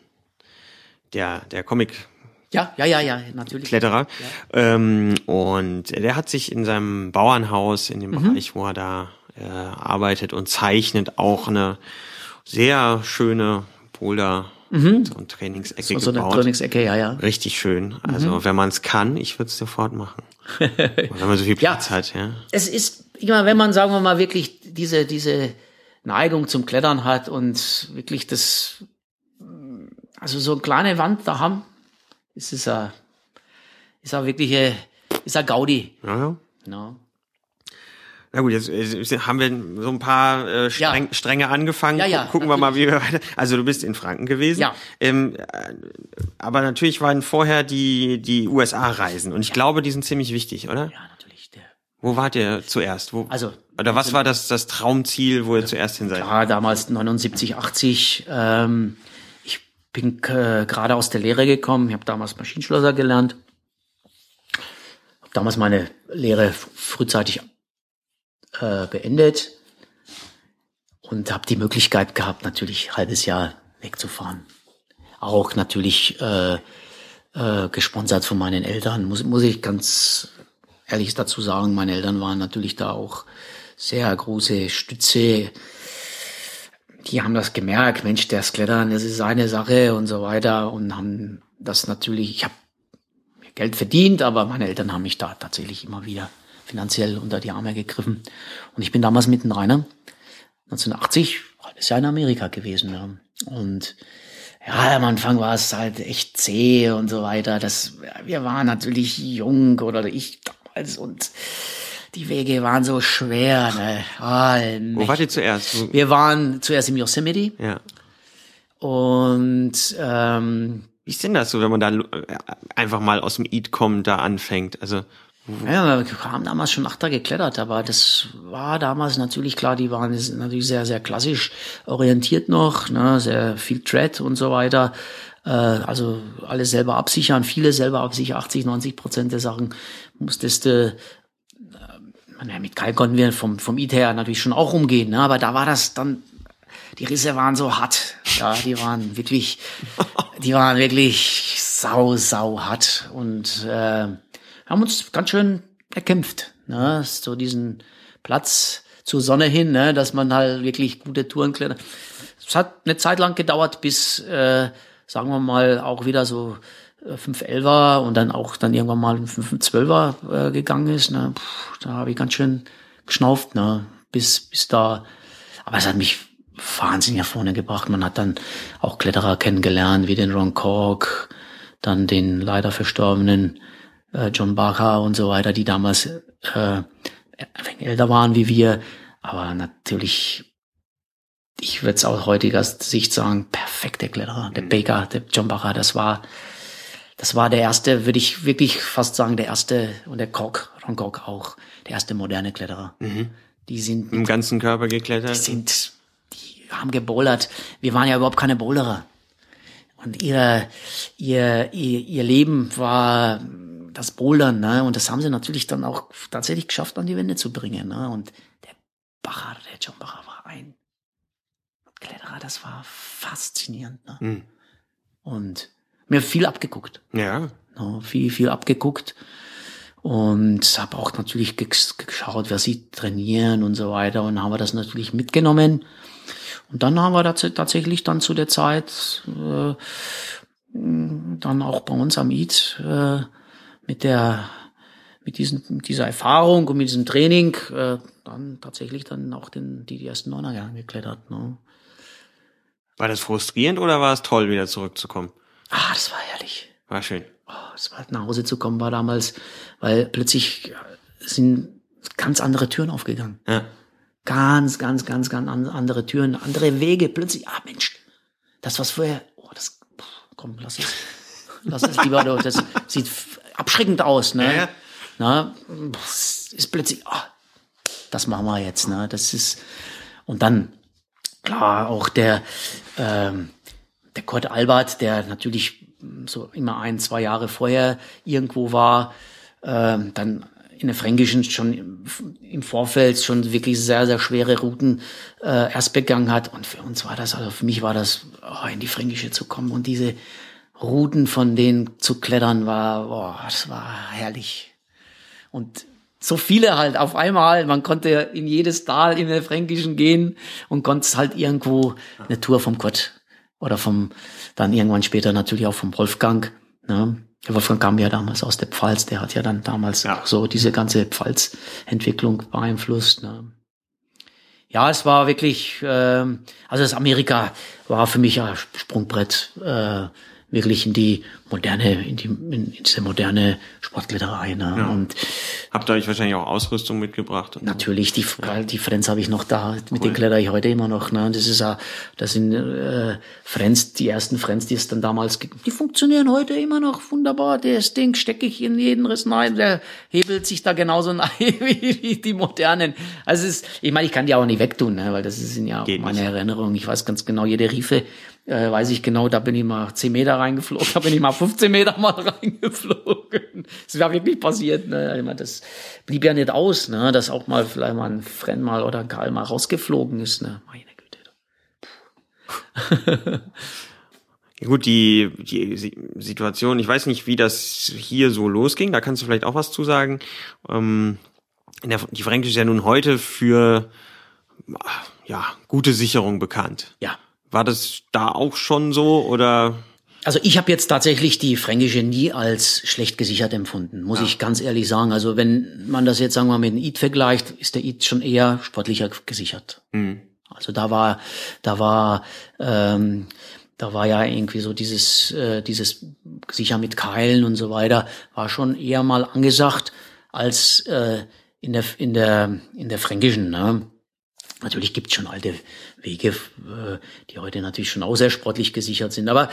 der der Comic ja, ja, ja, ja, natürlich. Kletterer. Ähm, und der hat sich in seinem Bauernhaus, in dem Mhm. Bereich, wo er da äh, arbeitet und zeichnet, auch eine sehr schöne Boulder- und Trainingsecke Mhm. So eine gebaut. Trainingsecke, ja, ja. Richtig schön. Also Mhm. wenn man es kann, ich würde es sofort machen. wenn man so viel Ja. Platz hat, ja. es ist immer, wenn man, sagen wir mal, wirklich diese, diese Neigung zum Klettern hat und wirklich das, also so eine kleine Wand da haben, ist es ja, ist ja wirklich, äh, ist ja Gaudi. ja, ja. No. Na gut, jetzt haben wir so ein paar äh, streng, Ja. Stränge angefangen. Ja, ja, Gucken wir mal, wie wir weiter. Also du bist in Franken gewesen. Ja. Ähm, äh, aber natürlich waren vorher die die USA-Reisen und ich glaube, die sind ziemlich wichtig, oder? Ja, natürlich. Wo wart ihr zuerst? Wo, Also, oder was war das das Traumziel, wo ihr zuerst hin seid? ja, damals 79, 80. Ähm, ich bin äh, gerade aus der Lehre gekommen. Ich habe damals Maschinenschlosser gelernt. Habe damals meine Lehre frühzeitig äh, beendet und habe die Möglichkeit gehabt, natürlich ein halbes Jahr wegzufahren. Auch natürlich äh, äh, gesponsert von meinen Eltern, muss, muss ich ganz ehrlich dazu sagen. Meine Eltern waren natürlich da auch sehr große Stütze. Die haben das gemerkt, Mensch, das Klettern, das ist seine Sache und so weiter und haben das natürlich, ich habe Geld verdient, aber meine Eltern haben mich da tatsächlich immer wieder finanziell unter die Arme gegriffen. Und ich bin damals mit einem Rainer 1980, halbes Jahr in Amerika gewesen. Ja. Und ja, am Anfang war es halt echt zäh und so weiter. Das, wir waren natürlich jung oder ich damals und die Wege waren so schwer. Ne? Oh, Wo wart ihr zuerst? Wir waren zuerst im Yosemite ja. und ähm, Wie ist denn das so, wenn man da äh, einfach mal aus dem Eat kommt, da anfängt? Also Ja, wir haben damals schon Achter geklettert, aber das war damals natürlich klar, die waren natürlich sehr, sehr klassisch orientiert noch, ne, sehr viel Tread und so weiter. Äh, also alles selber absichern, viele selber absichern, 80, 90 Prozent der Sachen musstest du, äh, ja, mit Kai konnten wir vom, vom IT her natürlich schon auch umgehen, ne, aber da war das dann, die Risse waren so hart, ja, die waren wirklich, die waren wirklich sau, sau hart und äh, haben uns ganz schön erkämpft, ne? so diesen Platz zur Sonne hin, ne? dass man halt wirklich gute Touren klettert. Es hat eine Zeit lang gedauert, bis, äh, sagen wir mal, auch wieder so 511er und dann auch dann irgendwann mal ein 512er äh, gegangen ist. Ne? Puh, da habe ich ganz schön geschnauft, ne? bis, bis da. Aber es hat mich wahnsinnig nach vorne gebracht. Man hat dann auch Kletterer kennengelernt, wie den Ron Cork, dann den leider verstorbenen äh, John Barker und so weiter, die damals äh, älter waren wie wir, aber natürlich, ich würde es aus heutiger Sicht sagen, perfekte Kletterer. Der Baker, der John Barker, das war, das war der erste, würde ich wirklich fast sagen, der erste und der Cork, Ron Cork auch, der erste moderne Kletterer. Die sind im ganzen Körper geklettert. sind, die haben gebouldert. Wir waren ja überhaupt keine Boulderer. Und ihr, ihr, ihr, ihr Leben war das Bouldern, ne? Und das haben sie natürlich dann auch tatsächlich geschafft, an die Wände zu bringen, ne? Und der Bacher, der John Bacher war ein Kletterer, das war faszinierend, ne? Mhm. Und mir viel abgeguckt. Ja. Ne, viel, viel abgeguckt und habe auch natürlich ge- geschaut, wer sie trainieren und so weiter und haben wir das natürlich mitgenommen. Und dann haben wir tats tatsächlich dann zu der Zeit äh, dann auch bei uns am IT äh, mit der mit diesen mit dieser Erfahrung und mit diesem Training äh, dann tatsächlich dann auch den die, die ersten Neuner geklettert. Ne? War das frustrierend oder war es toll, wieder zurückzukommen? Ah, das war herrlich. War schön. Oh, es war nach Hause zu kommen war damals, weil plötzlich sind ganz andere Türen aufgegangen. Ja. Ganz, ganz, ganz, ganz andere Türen, andere Wege. Plötzlich, ah Mensch, das was vorher, oh, das, komm, lass es, lass es lieber, das sieht abschreckend aus, ne? Ja, ja. Na, ist plötzlich, ah, das machen wir jetzt, ne? Das ist, und dann, klar, auch der, ähm, der Kurt Albert, der natürlich so immer ein, zwei Jahre vorher irgendwo war, ähm, dann in der Fränkischen schon im Vorfeld schon wirklich sehr, sehr schwere Routen äh, erst begangen hat. Und für uns war das, also für mich war das, oh, in die Fränkische zu kommen und diese Routen von denen zu klettern war, boah, das war herrlich. Und so viele halt auf einmal. Man konnte in jedes Tal in der Fränkischen gehen und konnte halt irgendwo eine Tour vom Gott oder vom, dann irgendwann später natürlich auch vom Wolfgang. Ne? Der Wolfgang kam ja damals aus der Pfalz, der hat ja dann damals ja. so diese ganze Pfalz-Entwicklung beeinflusst. Ne? Ja, es war wirklich, äh, also das Amerika war für mich ein Sprungbrett. Äh, wirklich in die moderne, in die in diese moderne Sportkletterei. Ne? Ja. Und habt ihr euch wahrscheinlich auch Ausrüstung mitgebracht? Natürlich, die ja. die Friends habe ich noch da, mit cool. denen kletter ich heute immer noch. Ne? Das ist ja, das sind äh, Friends, die ersten Friends, die es dann damals, die funktionieren heute immer noch wunderbar. Das Ding stecke ich in jeden Riss rein, der hebelt sich da genauso rein wie die modernen. Also es ist, ich meine, ich kann die auch nicht wegtun, ne? weil das sind ja Geht meine nicht. Erinnerungen. Ich weiß ganz genau, jede Riefe äh, weiß ich genau, da bin ich mal 10 Meter reingeflogen, da bin ich mal 15 Meter mal reingeflogen. Das wäre wirklich passiert. Ne? Ich meine, das blieb ja nicht aus, ne? dass auch mal vielleicht mal ein Frenn mal oder ein Karl mal rausgeflogen ist. Ne? Meine Güte. Gut, die, die Situation, ich weiß nicht, wie das hier so losging, da kannst du vielleicht auch was zu sagen. Ähm, der, die Fränkische ist ja nun heute für ja, gute Sicherung bekannt. Ja. War das da auch schon so oder? Also ich habe jetzt tatsächlich die Fränkische nie als schlecht gesichert empfunden, muss ja. ich ganz ehrlich sagen. Also wenn man das jetzt sagen wir mal mit dem Eid vergleicht, ist der Eid schon eher sportlicher gesichert. Mhm. Also da war, da war, ähm, da war ja irgendwie so dieses, äh, dieses sicher mit Keilen und so weiter, war schon eher mal angesagt als äh, in der in der in der Fränkischen. Ne? Natürlich gibt es schon alte Wege, äh, die heute natürlich schon auch sehr sportlich gesichert sind. Aber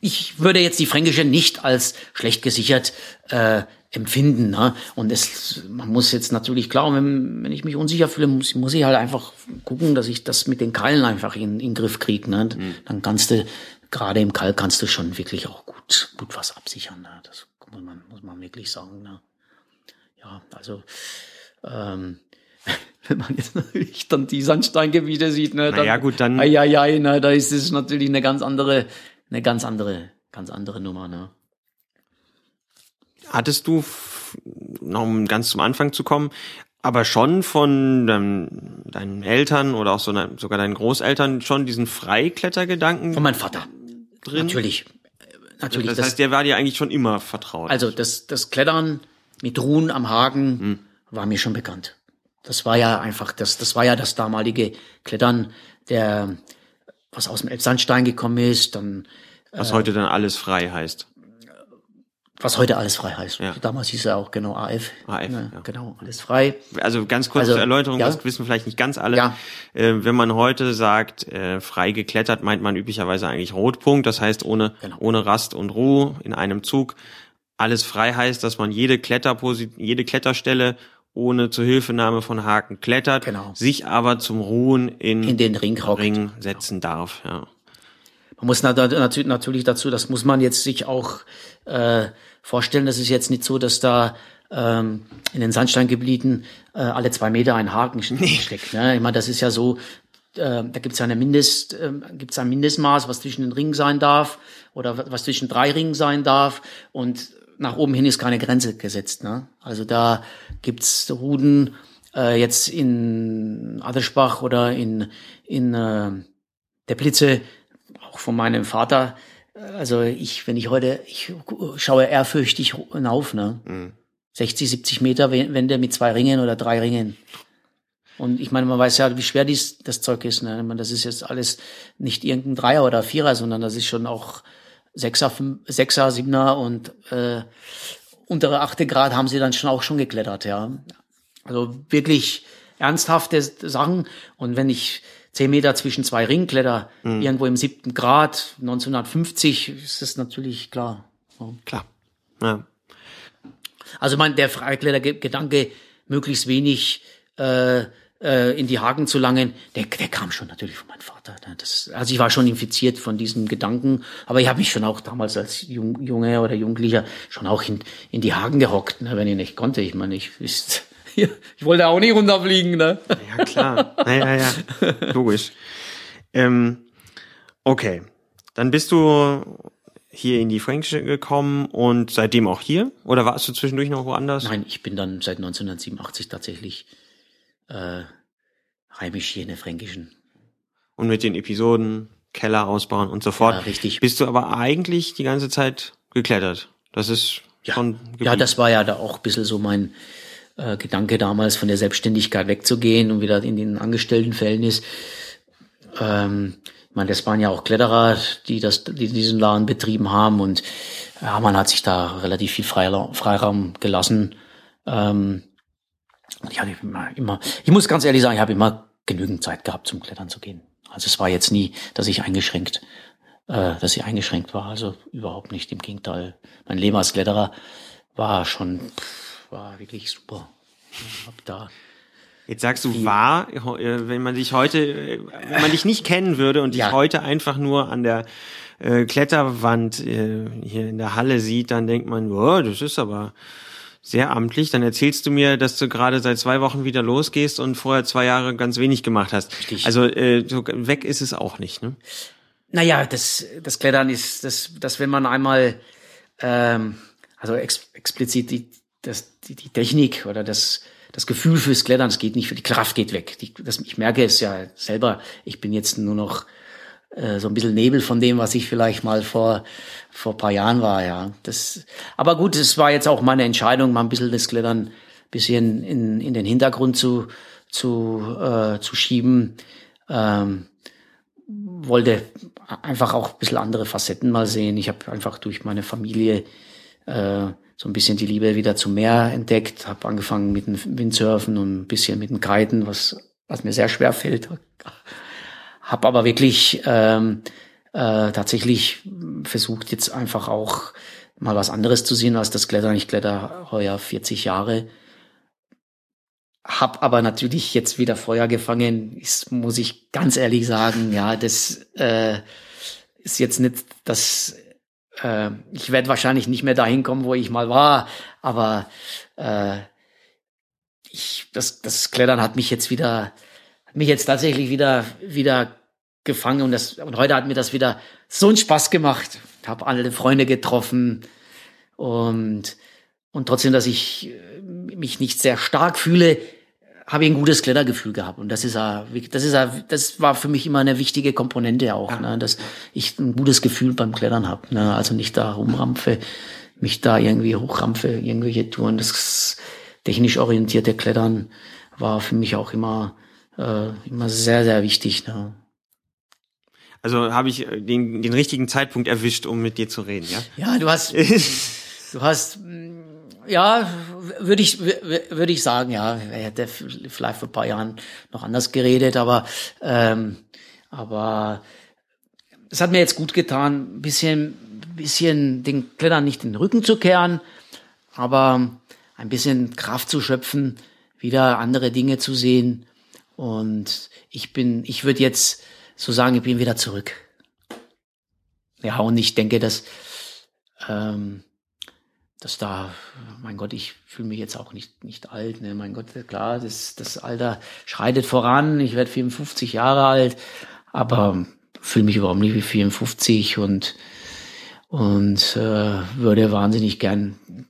ich würde jetzt die Fränkische nicht als schlecht gesichert äh, empfinden. Ne? Und es, man muss jetzt natürlich klar, wenn, wenn ich mich unsicher fühle, muss, muss ich halt einfach gucken, dass ich das mit den Keilen einfach in, in den Griff kriege. Ne? Mhm. Dann kannst du, gerade im Keil kannst du schon wirklich auch gut, gut was absichern. Ne? Das muss man, muss man wirklich sagen. Ne? Ja, also ähm, wenn man jetzt natürlich dann die Sandsteingebiete sieht, ne, dann, ja gut, dann, ai, ai, ai, ne, da ist es natürlich eine ganz andere, eine ganz andere, ganz andere Nummer, ne. Hattest du, noch um ganz zum Anfang zu kommen, aber schon von deinem, deinen Eltern oder auch so ne, sogar deinen Großeltern schon diesen Freiklettergedanken? Von meinem Vater. Drin? Natürlich. Natürlich. Das, das heißt, der war dir eigentlich schon immer vertraut. Also das, das Klettern mit Ruhen am Haken hm. war mir schon bekannt. Das war ja einfach, das, das war ja das damalige Klettern, der, was aus dem Elbsandstein gekommen ist, dann. Was äh, heute dann alles frei heißt. Was heute alles frei heißt. Ja. Damals hieß er auch genau AF. AF, ja, ja. Genau, alles frei. Also ganz kurze also, Erläuterung, ja. das wissen vielleicht nicht ganz alle. Ja. Äh, wenn man heute sagt, äh, frei geklettert, meint man üblicherweise eigentlich Rotpunkt, das heißt ohne, genau. ohne Rast und Ruhe in einem Zug. Alles frei heißt, dass man jede Kletterposition, jede Kletterstelle ohne Zuhilfenahme von Haken klettert, genau. sich aber zum Ruhen in, in den Ring, Ring setzen darf. Ja. Man muss natürlich dazu, das muss man jetzt sich auch äh, vorstellen, das ist jetzt nicht so, dass da ähm, in den Sandsteingebieten äh, alle zwei Meter ein Haken steckt. Ne? Ich meine, das ist ja so, äh, da gibt es ja eine Mindest, äh, gibt's ein Mindestmaß, was zwischen den Ringen sein darf oder was zwischen drei Ringen sein darf und nach oben hin ist keine Grenze gesetzt. Ne? Also da gibt's Ruden äh, jetzt in Adelspach oder in, in äh, der Blitze, auch von meinem Vater. Also ich, wenn ich heute, ich schaue ehrfürchtig hinauf, ne? Mhm. 60, 70 Meter Wände mit zwei Ringen oder drei Ringen. Und ich meine, man weiß ja, wie schwer dies, das Zeug ist. Ne? Ich meine, das ist jetzt alles nicht irgendein Dreier oder Vierer, sondern das ist schon auch Sechser, Sechser, Siebener und äh, untere achte Grad haben sie dann schon auch schon geklettert, ja. Also wirklich ernsthafte Sachen. Und wenn ich zehn Meter zwischen zwei Ringkletter, mhm. irgendwo im siebten Grad, 1950, ist das natürlich klar. Ja. Klar. Ja. Also mein, der Freiklettergedanke, möglichst wenig äh, äh, in die Haken zu langen, der, der kam schon natürlich von meinem Vater. Ne? Das, also ich war schon infiziert von diesem Gedanken, aber ich habe mich schon auch damals als Jung, Junge oder Jugendlicher schon auch in, in die Haken gehockt, ne? wenn ich nicht konnte. Ich meine, ich wisst, ich wollte auch nicht runterfliegen. Ne? Ja klar, ja, ja, ja. logisch. Ähm, okay, dann bist du hier in die Fränkische gekommen und seitdem auch hier? Oder warst du zwischendurch noch woanders? Nein, ich bin dann seit 1987 tatsächlich äh, heimisch hier in der Fränkischen. Und mit den Episoden, Keller ausbauen und so fort. Ja, richtig. Bist du aber eigentlich die ganze Zeit geklettert? Das ist ja. schon. Ja, das war ja da auch ein bisschen so mein äh, Gedanke damals, von der Selbstständigkeit wegzugehen und wieder in den Angestelltenverhältnis. Ähm, ich meine, das waren ja auch Kletterer, die das, die diesen Laden betrieben haben und ja, man hat sich da relativ viel Freiraum, Freiraum gelassen. Ähm, und ich hatte immer, immer, ich muss ganz ehrlich sagen, ich habe immer genügend Zeit gehabt, zum Klettern zu gehen. Also es war jetzt nie, dass ich eingeschränkt, äh, dass ich eingeschränkt war. Also überhaupt nicht. Im Gegenteil. Mein Leben als Kletterer war schon, war wirklich super. Hab da Jetzt sagst du war, äh, wenn man dich heute, äh, wenn man dich nicht kennen würde und dich ja. heute einfach nur an der äh, Kletterwand äh, hier in der Halle sieht, dann denkt man, oh, das ist aber sehr amtlich. Dann erzählst du mir, dass du gerade seit zwei Wochen wieder losgehst und vorher zwei Jahre ganz wenig gemacht hast. Richtig. Also äh, so weg ist es auch nicht, ne? Naja, das, das Klettern ist, das, das wenn man einmal, ähm, also ex, explizit die, das, die, die Technik oder das, das Gefühl fürs Klettern, es geht nicht, für die Kraft geht weg. Die, das, ich merke es ja selber, ich bin jetzt nur noch äh, so ein bisschen Nebel von dem, was ich vielleicht mal vor vor paar Jahren war, ja. Das, aber gut, es war jetzt auch meine Entscheidung, mal ein bisschen das Klettern bisschen in, in den Hintergrund zu zu äh, zu schieben. Ähm, wollte einfach auch ein bisschen andere Facetten mal sehen. Ich habe einfach durch meine Familie äh, so ein bisschen die Liebe wieder zum Meer entdeckt, habe angefangen mit dem Windsurfen und ein bisschen mit dem Kiten, was, was mir sehr schwer fällt. Hab aber wirklich ähm, äh, tatsächlich versucht, jetzt einfach auch mal was anderes zu sehen als das Klettern. Ich kletter heuer 40 Jahre. Hab aber natürlich jetzt wieder Feuer gefangen, ist, muss ich ganz ehrlich sagen. Ja, das äh, ist jetzt nicht das. Äh, ich werde wahrscheinlich nicht mehr dahin kommen, wo ich mal war, aber äh, ich, das, das Klettern hat mich jetzt wieder, mich jetzt tatsächlich wieder, wieder gefangen und, das, und heute hat mir das wieder so einen Spaß gemacht. Ich habe alle Freunde getroffen und, und trotzdem, dass ich äh, mich nicht sehr stark fühle, habe ich ein gutes Klettergefühl gehabt und das ist das ist das war für mich immer eine wichtige Komponente auch, ja. ne, dass ich ein gutes Gefühl beim Klettern habe, ne, also nicht da rumrampfe, mich da irgendwie hochrampfe, irgendwelche Touren. Das technisch orientierte Klettern war für mich auch immer äh, immer sehr sehr wichtig. Ne. Also habe ich äh, den, den richtigen Zeitpunkt erwischt, um mit dir zu reden, ja? Ja, du hast, du hast, mm, ja, würde ich, würde ich sagen, ja, er hätte vielleicht vor ein paar Jahren noch anders geredet, aber, ähm, aber es hat mir jetzt gut getan, ein bisschen, bisschen den Klettern nicht den Rücken zu kehren, aber ein bisschen Kraft zu schöpfen, wieder andere Dinge zu sehen. Und ich bin, ich würde jetzt zu sagen, ich bin wieder zurück. Ja, und ich denke, dass, ähm, dass da, mein Gott, ich fühle mich jetzt auch nicht, nicht alt. Ne? Mein Gott, klar, das, das Alter schreitet voran. Ich werde 54 Jahre alt, aber fühle mich überhaupt nicht wie 54 und, und äh, würde wahnsinnig gern,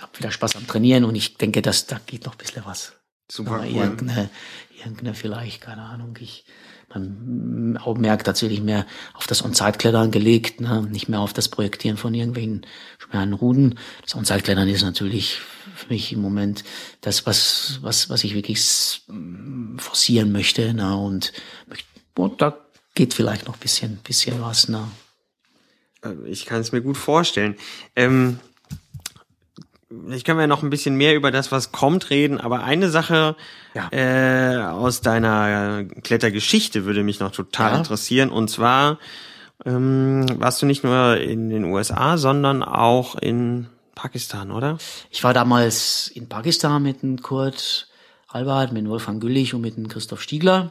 hab wieder Spaß am Trainieren und ich denke, dass da geht noch ein bisschen was. Super. Irgendeine, irgendeine vielleicht, keine Ahnung, ich mein Augenmerk tatsächlich mehr auf das On-Site-Klettern gelegt, ne? nicht mehr auf das Projektieren von irgendwelchen schweren Ruden. Das On-Site-Klettern ist natürlich für mich im Moment das, was, was, was ich wirklich forcieren möchte. Ne? Und, und da geht vielleicht noch bisschen, bisschen was. Ne? Äh, ich kann es mir gut vorstellen. Ähm ich kann ja noch ein bisschen mehr über das, was kommt, reden, aber eine Sache Ja. äh, aus deiner Klettergeschichte würde mich noch total Ja. interessieren. Und zwar ähm, warst du nicht nur in den USA, sondern auch in Pakistan, oder? Ich war damals in Pakistan mit dem Kurt Albert, mit dem Wolfgang Güllich und mit dem Christoph Stiegler.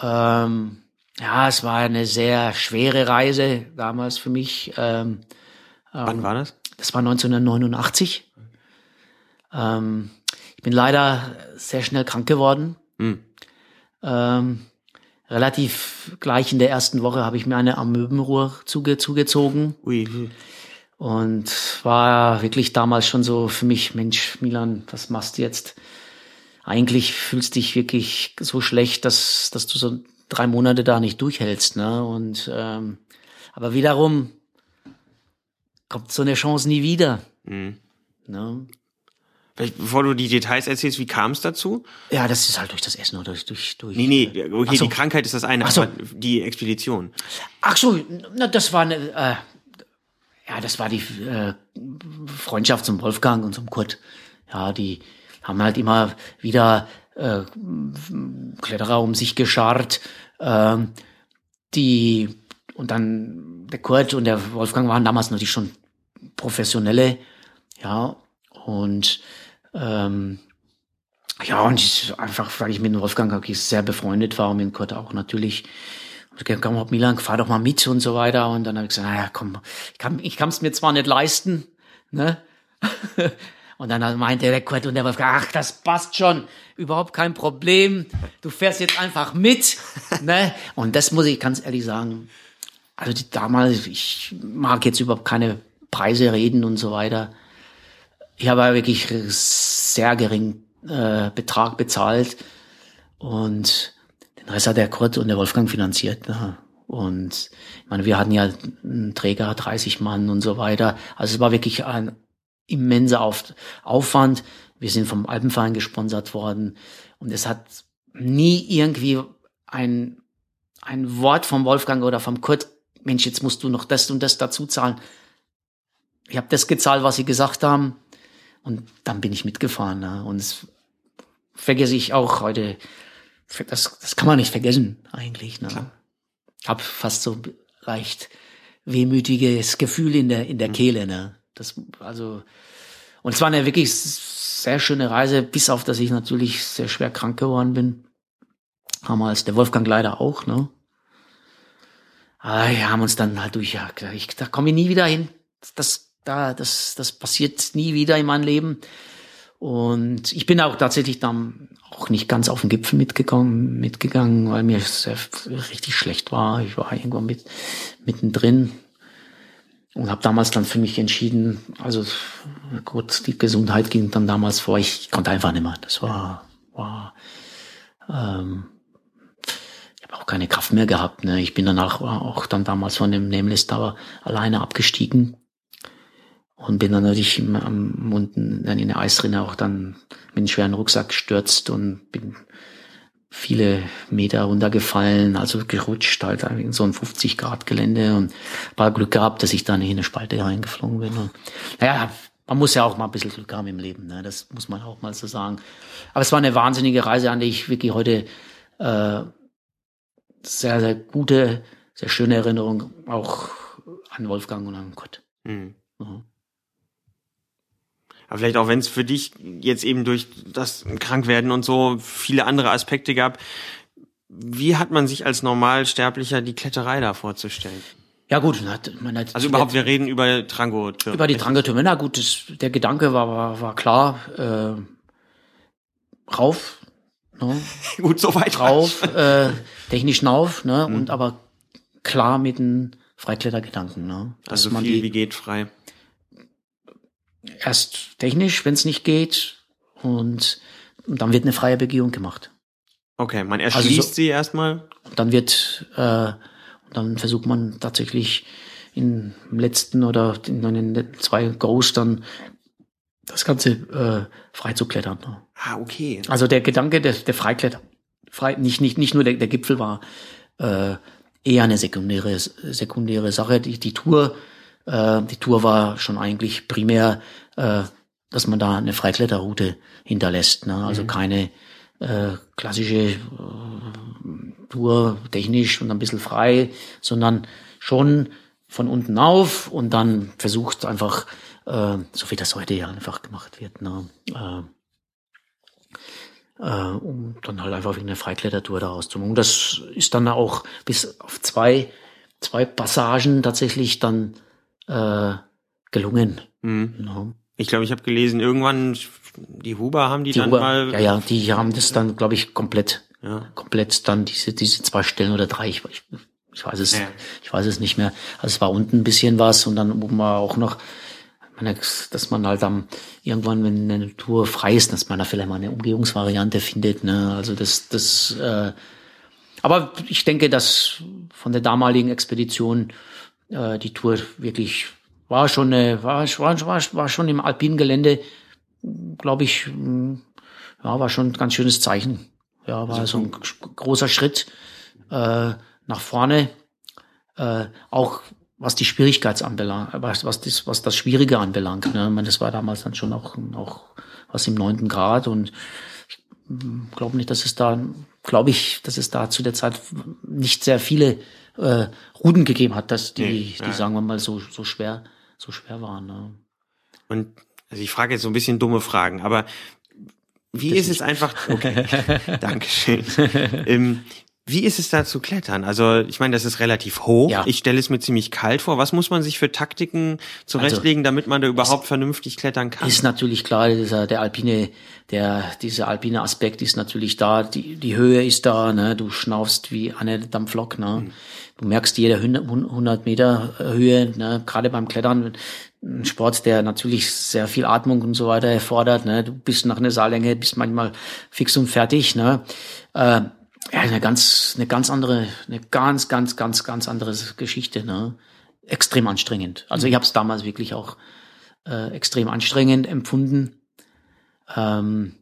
Ähm, ja, es war eine sehr schwere Reise damals für mich. Ähm, Wann war das? Das war 1989. Ähm, ich bin leider sehr schnell krank geworden. Hm. Ähm, relativ gleich in der ersten Woche habe ich mir eine Amöbenruhe zuge zugezogen. Ui. Und war wirklich damals schon so für mich, Mensch, Milan, was machst du jetzt? Eigentlich fühlst dich wirklich so schlecht, dass, dass du so drei Monate da nicht durchhältst. Ne? Und ähm, aber wiederum kommt so eine Chance nie wieder. Hm. Ne? Vielleicht, bevor du die Details erzählst, wie kam es dazu? Ja, das ist halt durch das Essen oder durch durch. durch Nee, nee, okay, Ach so. die Krankheit ist das eine, Ach so. die Expedition. Ach so, na, das war eine, äh, ja, das war die äh, Freundschaft zum Wolfgang und zum Kurt. Ja, die haben halt immer wieder äh, Kletterer um sich geschart, ähm, die und dann der Kurt und der Wolfgang waren damals natürlich schon professionelle, ja, und ähm, ja, und ich, einfach, weil ich mit dem Wolfgang wirklich sehr befreundet war und mit dem Kurt auch natürlich. Und ich gesagt, komm, Milan, fahr doch mal mit und so weiter. Und dann habe ich gesagt, naja, komm, ich kann ich kann es mir zwar nicht leisten, ne? Und dann meinte der Kurt und der Wolfgang, ach, das passt schon, überhaupt kein Problem. Du fährst jetzt einfach mit, ne? Und das muss ich ganz ehrlich sagen. Also die, damals, ich mag jetzt überhaupt keine Preise reden und so weiter. Ich habe wirklich sehr gering äh, Betrag bezahlt und den Rest hat der Kurt und der Wolfgang finanziert. Ne? Und ich meine, wir hatten ja einen Träger, 30 Mann und so weiter. Also es war wirklich ein immenser Auf Aufwand. Wir sind vom Alpenverein gesponsert worden und es hat nie irgendwie ein, ein Wort vom Wolfgang oder vom Kurt, Mensch, jetzt musst du noch das und das dazu zahlen. Ich habe das gezahlt, was sie gesagt haben. Und dann bin ich mitgefahren. Ne? Und das vergesse ich auch heute. Das, das kann man nicht vergessen, eigentlich. Ne? Hab fast so leicht wehmütiges Gefühl in der, in der Kehle. Ne? Das, also, und es war eine wirklich sehr schöne Reise, bis auf, dass ich natürlich sehr schwer krank geworden bin. Damals, der Wolfgang leider auch, ne? Ah, wir haben uns dann halt durch, ja, ich, da komme ich nie wieder hin. Das, da, das, das passiert nie wieder in meinem Leben. Und ich bin auch tatsächlich dann auch nicht ganz auf den Gipfel mitgegangen, mitgegangen, weil mir sehr, richtig schlecht war. Ich war irgendwo mit, mittendrin und habe damals dann für mich entschieden, also gut, die Gesundheit ging dann damals vor, ich konnte einfach nicht mehr. Das war, war ähm, keine Kraft mehr gehabt. Ne? Ich bin danach auch dann damals von dem Nameless Tower alleine abgestiegen und bin dann natürlich im, am, unten dann in der Eisrinne auch dann mit einem schweren Rucksack gestürzt und bin viele Meter runtergefallen, also gerutscht halt in so ein 50 Grad Gelände und war Glück gehabt, dass ich da nicht in eine Spalte reingeflogen bin. Und, naja, man muss ja auch mal ein bisschen Glück haben im Leben, ne? das muss man auch mal so sagen. Aber es war eine wahnsinnige Reise, an die ich wirklich heute äh, sehr, sehr gute, sehr schöne Erinnerung auch an Wolfgang und an Gott. Mhm. Mhm. Aber vielleicht auch wenn es für dich jetzt eben durch das Krankwerden und so viele andere Aspekte gab, wie hat man sich als Normalsterblicher die Kletterei da vorzustellen? Ja gut, man hat, man hat Also überhaupt, wir reden über Trango-Türme. über die Trangetürme. Na gut, das, der Gedanke war, war, war klar. Äh, rauf, ne? Gut, soweit rauf, äh, technisch rauf, ne? Und aber klar mit einem Freiklettergedanken, ne? Dass Also man viel die wie geht frei. erst technisch, wenn es nicht geht, und, dann wird eine freie Begehung gemacht. Okay, man Also erschließt so- sie erstmal. Und dann wird, äh, dann versucht man tatsächlich im letzten oder in den zwei Goes dann das Ganze äh, frei zu klettern. Ne? Ah, okay. Also der Gedanke der, der Freikletter, frei, nicht, nicht, nicht nur der, der Gipfel war äh, eher eine sekundäre, sekundäre Sache. Die, die Tour Äh, die Tour war schon eigentlich primär, äh, dass man da eine Freikletterroute hinterlässt. Ne? Also mhm. keine äh, klassische äh, Tour technisch und ein bisschen frei, sondern schon von unten auf und dann versucht einfach, äh, so wie das heute ja einfach gemacht wird, ne? äh, äh, um dann halt einfach eine Freiklettertour daraus zu machen. Das ist dann auch bis auf zwei, zwei Passagen tatsächlich dann äh, gelungen. Mhm. Ja. Ich glaube, ich habe gelesen, irgendwann die Huber haben die, die dann Huber, mal. Ja, ja, die haben das dann, glaube ich, komplett, ja. komplett dann diese diese zwei Stellen oder drei. Ich, ich, ich weiß es, ja. ich weiß es nicht mehr. Also es war unten ein bisschen was und dann oben war auch noch, dass man halt am irgendwann, wenn eine Tour frei ist, dass man da vielleicht mal eine Umgehungsvariante findet. Ne? Also das, das. Äh, aber ich denke, dass von der damaligen Expedition äh, die Tour wirklich war schon eine, war, war, war, war schon im alpinen Gelände, glaube ich, hm, ja, war schon ein ganz schönes Zeichen. Ja, war so ein großer Schritt äh, nach vorne. Äh, auch was die Schwierigkeit anbelangt, was, was, das, was das Schwierige anbelangt. Ne? Ich meine, das war damals dann schon auch, auch was im neunten Grad und ich hm, glaube nicht, dass es da, glaube ich, dass es da zu der Zeit nicht sehr viele äh, Ruden gegeben hat, dass die, nee, ja. die sagen wir mal so, so schwer so schwer waren. Ne? Und also ich frage jetzt so ein bisschen dumme Fragen, aber wie das ist es einfach? Okay, Dankeschön. ähm, wie ist es da zu klettern? Also ich meine, das ist relativ hoch. Ja. Ich stelle es mir ziemlich kalt vor. Was muss man sich für Taktiken zurechtlegen, also, damit man da überhaupt vernünftig klettern kann? Ist natürlich klar, dieser, der alpine, der dieser alpine Aspekt ist natürlich da. Die, die Höhe ist da. Ne? Du schnaufst wie eine Dampflok. Ne? Mhm. Du merkst jede 100 Meter Höhe, ne? gerade beim Klettern, ein Sport, der natürlich sehr viel Atmung und so weiter erfordert. Ne? Du bist nach einer Saallänge, bist manchmal fix und fertig. Ne? Äh, ja, eine ganz, eine ganz andere, eine ganz, ganz, ganz, ganz andere Geschichte. Ne? Extrem anstrengend. Also ich habe es damals wirklich auch äh, extrem anstrengend empfunden. Ähm,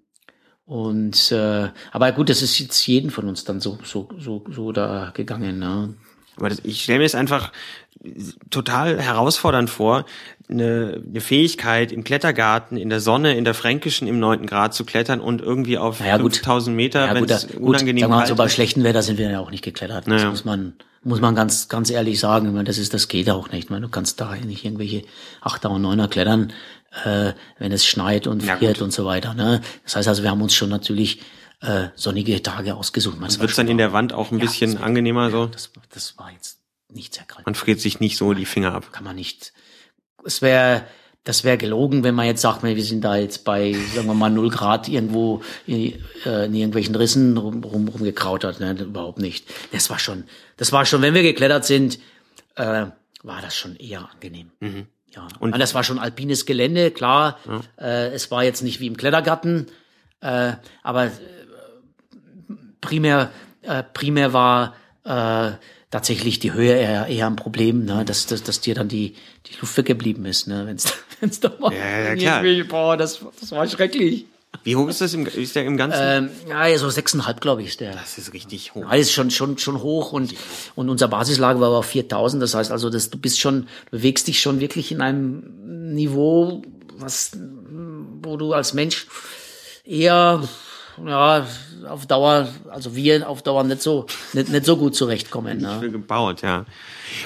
und äh, aber gut, das ist jetzt jeden von uns dann so so so so da gegangen. Ne? Aber das, ich stelle mir es einfach total herausfordernd vor, eine, eine Fähigkeit im Klettergarten, in der Sonne, in der Fränkischen im neunten Grad zu klettern und irgendwie auf naja, 5000 Meter, ja, wenn es unangenehm ist. Also bei schlechten Wetter sind wir ja auch nicht geklettert. Das naja. muss man, muss man ganz, ganz ehrlich sagen. Ich meine, das ist, das geht auch nicht. Ich meine, du kannst da nicht irgendwelche Achter und Neuner klettern, äh, wenn es schneit und friert ja, und so weiter. Ne? Das heißt also, wir haben uns schon natürlich äh, sonnige Tage ausgesucht. Man wird dann in der Wand auch ein ja, bisschen angenehmer so? Das, das war jetzt nicht sehr kalt. Man friert sich nicht so die Finger ab. Kann man nicht. Es wäre das wäre gelogen, wenn man jetzt sagt, wir sind da jetzt bei, sagen wir mal, null Grad irgendwo in, äh, in irgendwelchen Rissen rum, rum, rumgekrautert. Ne? Überhaupt nicht. Das war schon, das war schon, wenn wir geklettert sind, äh, war das schon eher angenehm. Mhm. Ja. Und das war schon alpines Gelände, klar. Ja. Äh, es war jetzt nicht wie im Klettergarten, äh, aber primär, äh, primär war äh, tatsächlich die Höhe eher, eher ein Problem, ne? dass, dass, dass dir dann die, die Luft weggeblieben ist, ne? wenn es da mal ja, ja, klar. boah, das, das war schrecklich. Wie hoch ist das im, ist der im Ganzen? Ähm, ja, so sechseinhalb, glaube ich, ist der. Das ist richtig hoch. Ja, ist schon, schon, schon hoch und, und unser Basislager war auf 4000. Das heißt also, dass du bist schon, du bewegst dich schon wirklich in einem Niveau, was, wo du als Mensch eher ja, auf Dauer, also wir auf Dauer nicht so, nicht, nicht so gut zurechtkommen. Nicht ne? gebaut, ja.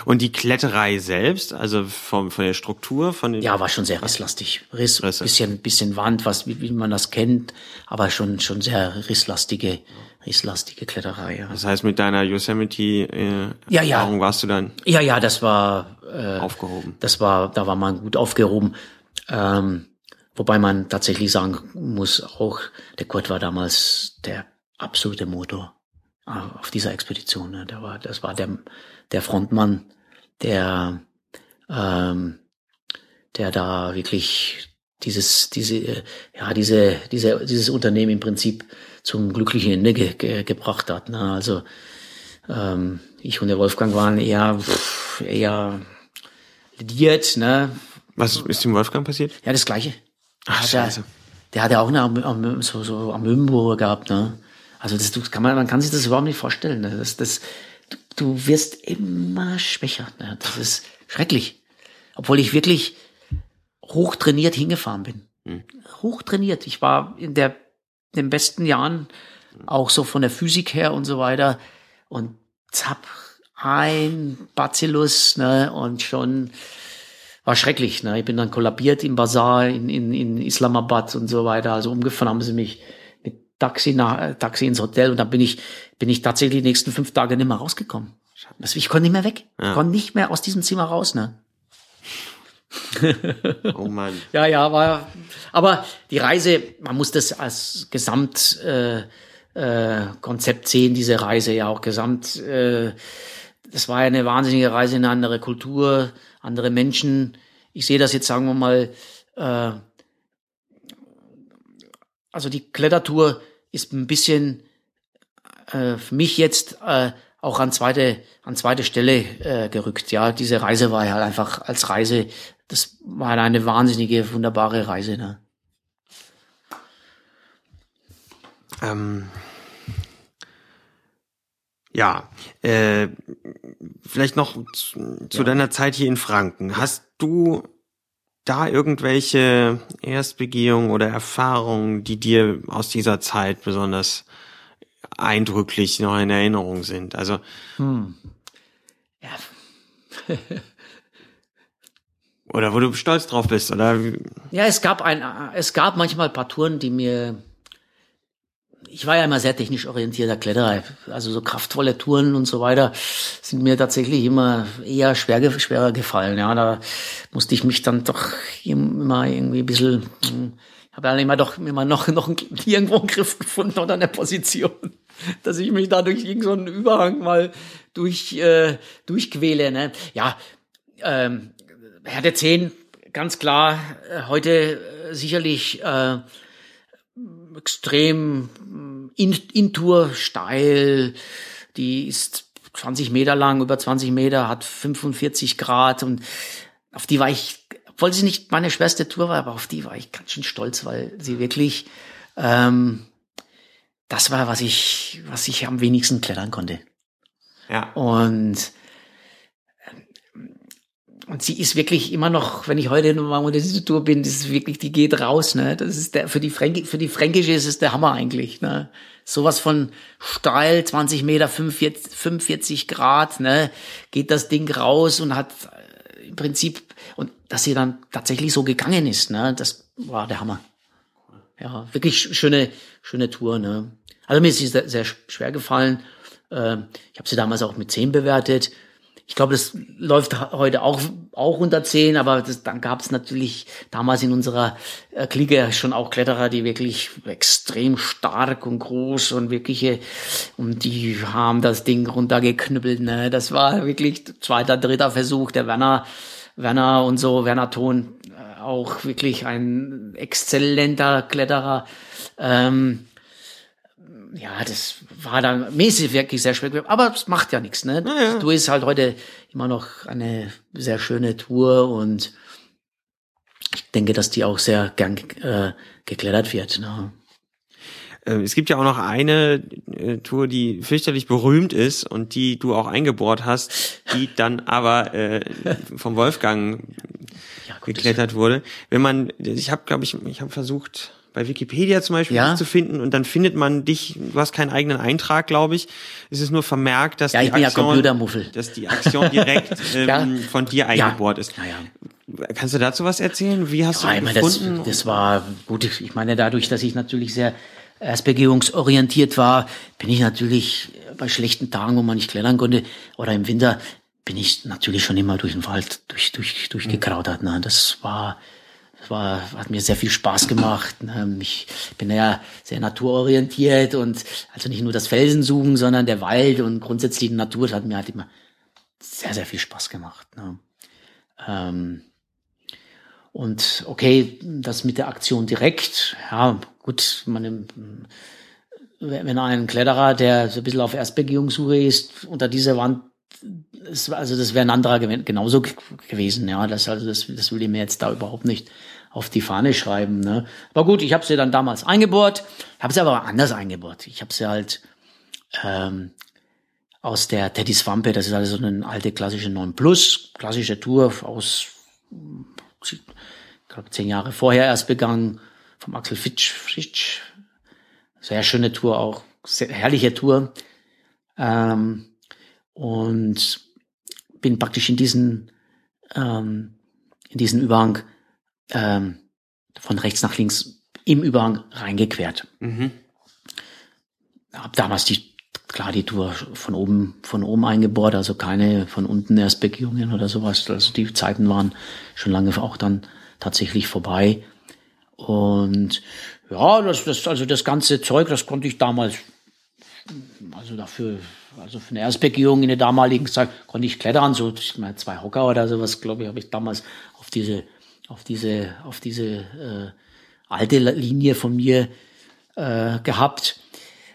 Und die Kletterei selbst, also vom, von der Struktur, von den Ja, war schon sehr risslastig. Riss, Risse. bisschen, bisschen Wand, was, wie, wie man das kennt, aber schon, schon sehr risslastige, risslastige Kletterei, ja. Das heißt, mit deiner Yosemite, äh, ja, ja. Erfahrung warst du dann? Ja, ja, das war, äh, aufgehoben. Das war, da war man gut aufgehoben. Ähm, Wobei man tatsächlich sagen muss, auch der Kurt war damals der absolute Motor äh, auf dieser Expedition. Ne? Der war, das war der, der Frontmann, der, ähm, der da wirklich dieses, diese, ja, diese, diese, dieses Unternehmen im Prinzip zum glücklichen Ende ge, ge, gebracht hat. Ne? Also ähm, ich und der Wolfgang waren eher, eher lidiert. Ne? Was ist dem Wolfgang passiert? Ja, das Gleiche. Ach, scheiße. Der hat ja auch eine am, am, so, so am Möwenburger gehabt, ne? Also das, du, kann man, man kann sich das überhaupt nicht vorstellen. Ne? Das, das, du, du wirst immer schwächer. Ne? Das ist schrecklich. obwohl ich wirklich hochtrainiert hingefahren bin. Hm. Hochtrainiert. Ich war in der, den besten Jahren auch so von der Physik her und so weiter und zapp, ein Bacillus, ne, und schon war schrecklich, ne. Ich bin dann kollabiert im Bazar in, in, in Islamabad und so weiter. Also umgefahren haben sie mich mit Taxi nach, äh, Taxi ins Hotel und dann bin ich, bin ich tatsächlich die nächsten fünf Tage nicht mehr rausgekommen. Ich konnte nicht mehr weg. Ja. Ich konnte nicht mehr aus diesem Zimmer raus, ne. Oh Mann. Ja, ja, war. Aber die Reise, man muss das als Gesamt äh, äh, Konzept sehen, diese Reise ja auch gesamt. Äh, das war ja eine wahnsinnige Reise in eine andere Kultur, andere Menschen. Ich sehe das jetzt, sagen wir mal, äh, also die Klettertour ist ein bisschen äh, für mich jetzt äh, auch an zweite an zweite Stelle äh, gerückt. Ja, diese Reise war ja halt einfach als Reise, das war eine wahnsinnige, wunderbare Reise. Ne? Ähm, ja, äh, vielleicht noch zu, zu deiner Zeit hier in Franken. Hast du da irgendwelche Erstbegehungen oder Erfahrungen, die dir aus dieser Zeit besonders eindrücklich noch in Erinnerung sind? Also Ja, oder wo du stolz drauf bist oder Ja, es gab ein, es gab manchmal ein paar Touren, die mir, ich war ja immer sehr technisch orientierter Kletterer, also so kraftvolle Touren und so weiter sind mir tatsächlich immer eher schwer, schwerer gefallen. Ja, da musste ich mich dann doch immer irgendwie ein bisschen, hm, habe ja immer doch immer noch, noch irgendwo einen Griff gefunden oder eine Position, dass ich mich da durch irgendeinen so Überhang mal durch, äh, durchquäle. Ne? Ja, ähm, Härte 10, ganz klar, äh, heute äh, sicherlich äh, extrem äh, in, Intour steil, die ist 20 Meter lang, über 20 Meter, hat 45 Grad und auf die war ich, obwohl sie nicht meine schwerste Tour war, aber auf die war ich ganz schön stolz, weil sie wirklich ähm, das war, was ich, was ich am wenigsten klettern konnte. ja. Und, und sie ist wirklich immer noch, wenn ich heute noch mal unter diese Tour bin, das ist wirklich, die geht raus, ne? Das ist der, für die Fränki, für die Fränkische ist es der Hammer eigentlich, ne? Sowas von steil, 20 Meter, 45, 45 Grad, ne? Geht das Ding raus und hat äh, im Prinzip, und dass sie dann tatsächlich so gegangen ist, ne? Das war der Hammer. Ja, wirklich sch- schöne, schöne Tour, ne? Also mir ist sie sehr, sehr schwer gefallen. Ähm, ich habe sie damals auch mit 10 bewertet. Ich glaube, das läuft heute auch, auch unter 10, aber das, dann gab es natürlich damals in unserer äh, Clique schon auch Kletterer, die wirklich extrem stark und groß und wirkliche, und die haben das Ding runtergeknüppelt. Ne? Das war wirklich zweiter, dritter Versuch. Der Werner, Werner und so, Werner Thon, äh, auch wirklich ein exzellenter Kletterer. Ähm, ja, das war dann mäßig wirklich sehr schwer. Aber es macht ja nichts, ne? ja. Du ist halt heute immer noch eine sehr schöne Tour und ich denke, dass die auch sehr gern äh, geklettert wird. Ne? Äh, Es gibt ja auch noch eine äh, Tour, die fürchterlich berühmt ist und die du auch eingebohrt hast, die dann aber äh, vom Wolfgang Ja, geklettert wurde. Wenn man, ich habe, glaube ich, ich habe versucht bei Wikipedia zum Beispiel Ja. zu finden und dann findet man dich. Du hast keinen eigenen Eintrag, glaube ich. Es ist nur vermerkt, dass Ja, die ja Aktion, Computermuffel. dass die Aktion direkt ähm, Ja. von dir eingebohrt ist. Ja, ja. Kannst du dazu was erzählen? Wie hast Ja, du ich ihn meine, das, gefunden? das war gut. Ich meine, dadurch, dass ich natürlich sehr erstbegehungsorientiert war, bin ich natürlich bei schlechten Tagen, wo man nicht klettern konnte, oder im Winter, bin ich natürlich schon immer durch den Wald durch, durch, durchgekrautert. Ne? Das war, das war, hat mir sehr viel Spaß gemacht. Ne? Ich bin ja sehr naturorientiert und also nicht nur das Felsen suchen, sondern der Wald und grundsätzlich die Natur, das hat mir halt immer sehr, sehr viel Spaß gemacht. Ne? Ähm, und okay, das mit der Aktion direkt, ja, gut, man, wenn ein Kletterer, der so ein bisschen auf Erstbegehungssuche ist, unter dieser Wand, also das wäre ein anderer genauso gewesen, ja, das, also das, das will ich mir jetzt da überhaupt nicht auf die Fahne schreiben, ne. Aber gut, ich habe sie dann damals eingebohrt, habe sie aber anders eingebohrt. Ich habe sie halt ähm, aus der Teddy Swampe, das ist also so eine alte klassische 9 Plus, klassische Tour aus ich glaube, zehn Jahre vorher erst begangen, vom Axel Fitsch, Fitsch. Sehr schöne Tour auch, sehr herrliche Tour. Ähm, und bin praktisch in diesen, ähm, in diesen Überhang ähm, von rechts nach links im Überhang reingequert. Mhm. Hab damals die klar die Tour von oben von oben eingebohrt, also keine von unten erst Begehungen oder sowas. Also die Zeiten waren schon lange auch dann tatsächlich vorbei. Und ja, das, das also das ganze Zeug, das konnte ich damals also dafür also für eine Erstbegehung in der damaligen Zeit konnte ich klettern, so ich meine, zwei Hocker oder sowas, glaube ich, habe ich damals auf diese auf diese auf diese äh, alte Linie von mir äh, gehabt.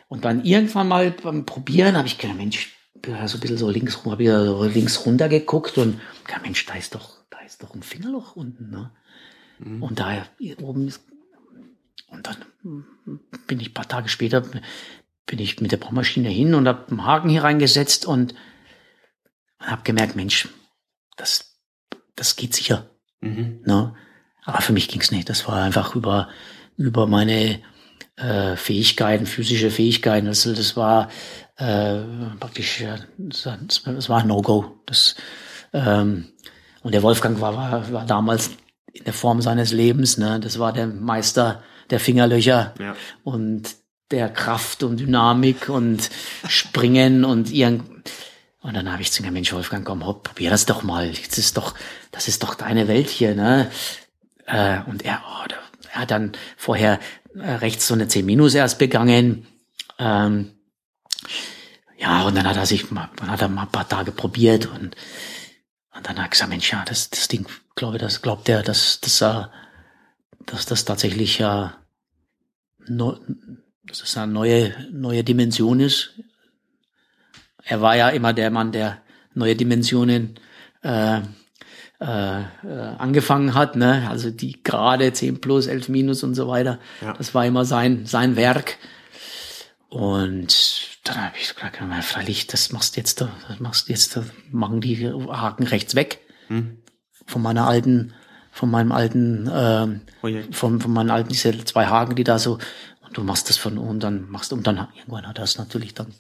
Und dann irgendwann mal beim Probieren habe ich gedacht, Mensch, so ein bisschen so links rum, habe ich so links runter geguckt und gedacht, Mensch, da ist doch, da ist doch ein Fingerloch unten, ne? Mhm. Und da oben ist, und dann bin ich ein paar Tage später, bin ich mit der Bohrmaschine hin und habe einen Haken hier reingesetzt und, und habe gemerkt, Mensch, das, das geht sicher. Mhm. Ne? Aber für mich ging's nicht. Das war einfach über, über meine äh, Fähigkeiten, physische Fähigkeiten. Also das war äh, praktisch, das, war No-Go. Das, ähm, und der Wolfgang war, war, war damals in der Form seines Lebens. Ne? Das war der Meister der Fingerlöcher ja. und der Kraft und Dynamik und Springen und irgend und dann habe ich zu ihm Mensch Wolfgang, komm, hopp, probier das doch mal. Das ist doch, das ist doch deine Welt hier, ne? Äh, und er, oh, er hat dann vorher äh, rechts so eine 10 Minus erst begangen. Ähm, ja, und dann hat er sich mal, dann hat er mal ein paar Tage probiert und, und dann hat er gesagt, Mensch, ja, das, das Ding, glaube das glaubt er, dass, dass, er, dass das tatsächlich ja, no, dass das eine neue, neue Dimension ist. Er war ja immer der Mann, der neue Dimensionen äh, äh, äh, angefangen hat, ne? Also die gerade 10 plus, 11 minus und so weiter. Ja. Das war immer sein, sein Werk. Und dann habe ich gesagt, freilich, das machst jetzt, das machst jetzt, machen die Haken rechts weg hm. von meiner alten, von meinem alten, ähm, oh von, von meinen alten, diese zwei Haken, die da so, und du machst das von und dann machst du, und dann irgendwann hat er es natürlich dann,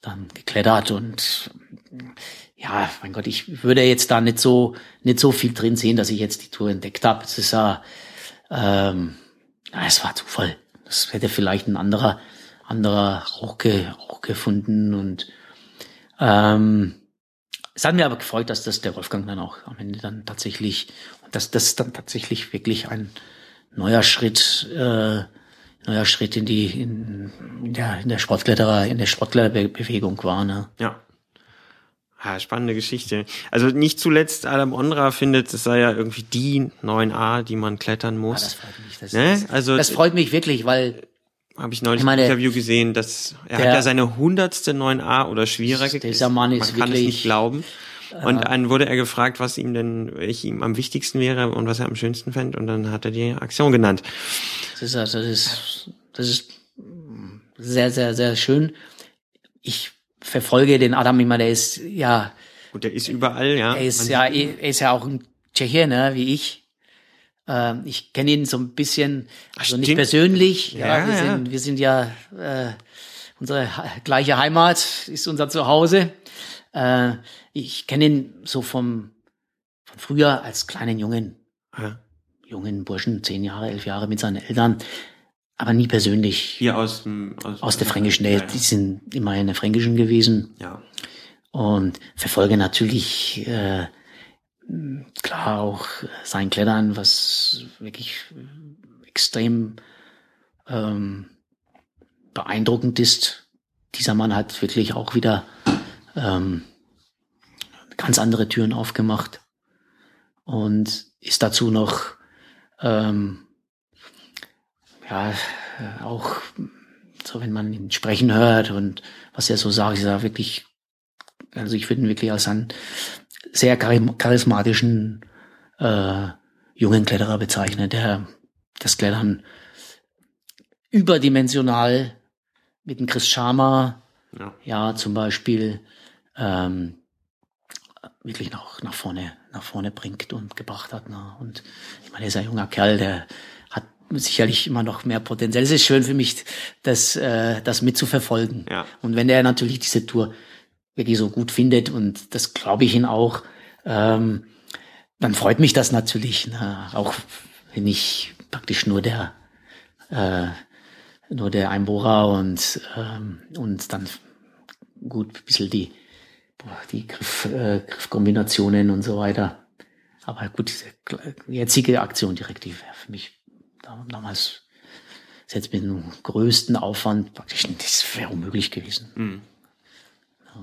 dann geklettert und ja, mein Gott, ich würde jetzt da nicht so, nicht so viel drin sehen, dass ich jetzt die Tour entdeckt habe. Es ist ja, ähm, ja, es war Zufall. Das hätte vielleicht ein anderer, anderer auch, ge, auch gefunden und ähm, es hat mir aber gefreut, dass das der Wolfgang dann auch am Ende dann tatsächlich, dass das dann tatsächlich wirklich ein neuer Schritt, äh, neuer Schritt in die in, in der in der Sportkletterer in der Sportkletterbewegung war. Ne? Ja. Ja, spannende Geschichte. Also nicht zuletzt Adam Ondra findet, es sei ja irgendwie die 9a, die man klettern muss. Ja, das freut mich. Das, ne? also, das freut mich wirklich, weil habe ich neulich ich meine, ein Interview gesehen, dass er der, hat ja seine hundertste 9a oder schwieriger. Dieser Mann ist man kann wirklich, es nicht glauben. Und äh, dann wurde er gefragt, was ihm denn, welche ihm am wichtigsten wäre und was er am schönsten fände. Und dann hat er die Aktion genannt. Das ist, also, das ist, das ist sehr, sehr, sehr schön. Ich verfolge den Adam immer, der ist ja. Und der ist überall, ja. Er ist ja, er ist ja auch ein Tscheche, ne, wie ich. Ähm, ich kenne ihn so ein bisschen, also Ach, nicht persönlich. Ja, ja, wir, ja. Sind, wir sind ja äh, unsere gleiche Heimat ist unser Zuhause. Äh, ich kenne ihn so vom von früher als kleinen Jungen, ja. jungen Burschen, zehn Jahre, elf Jahre mit seinen Eltern aber nie persönlich. Hier aus dem aus, aus der Fränkischen, ja, ja. die sind immer in der Fränkischen gewesen. Ja. Und verfolge natürlich äh, klar auch sein Klettern, was wirklich extrem ähm, beeindruckend ist. Dieser Mann hat wirklich auch wieder ähm, ganz andere Türen aufgemacht und ist dazu noch ähm, ja, auch so, wenn man ihn sprechen hört und was er so sagt, ist er wirklich, also ich würde ihn wirklich als einen sehr charismatischen äh, jungen Kletterer bezeichnen, der das Klettern überdimensional mit dem Chris Sharma, ja, ja zum Beispiel, ähm, wirklich nach, nach vorne, nach vorne bringt und gebracht hat. Ne? Und ich meine, er ist ein junger Kerl, der hat sicherlich immer noch mehr Potenzial. Es ist schön für mich, das, äh, das mitzuverfolgen. Ja. Und wenn er natürlich diese Tour wirklich so gut findet, und das glaube ich ihn auch, ähm, dann freut mich das natürlich. Ne? Auch wenn ich praktisch nur der äh, nur der Einbohrer und ähm, und dann gut ein bisschen die die Griff, äh, Griffkombinationen und so weiter. Aber gut, diese jetzige Aktion direkt, die wäre für mich damals jetzt mit dem größten Aufwand praktisch, das wäre unmöglich gewesen. Mhm.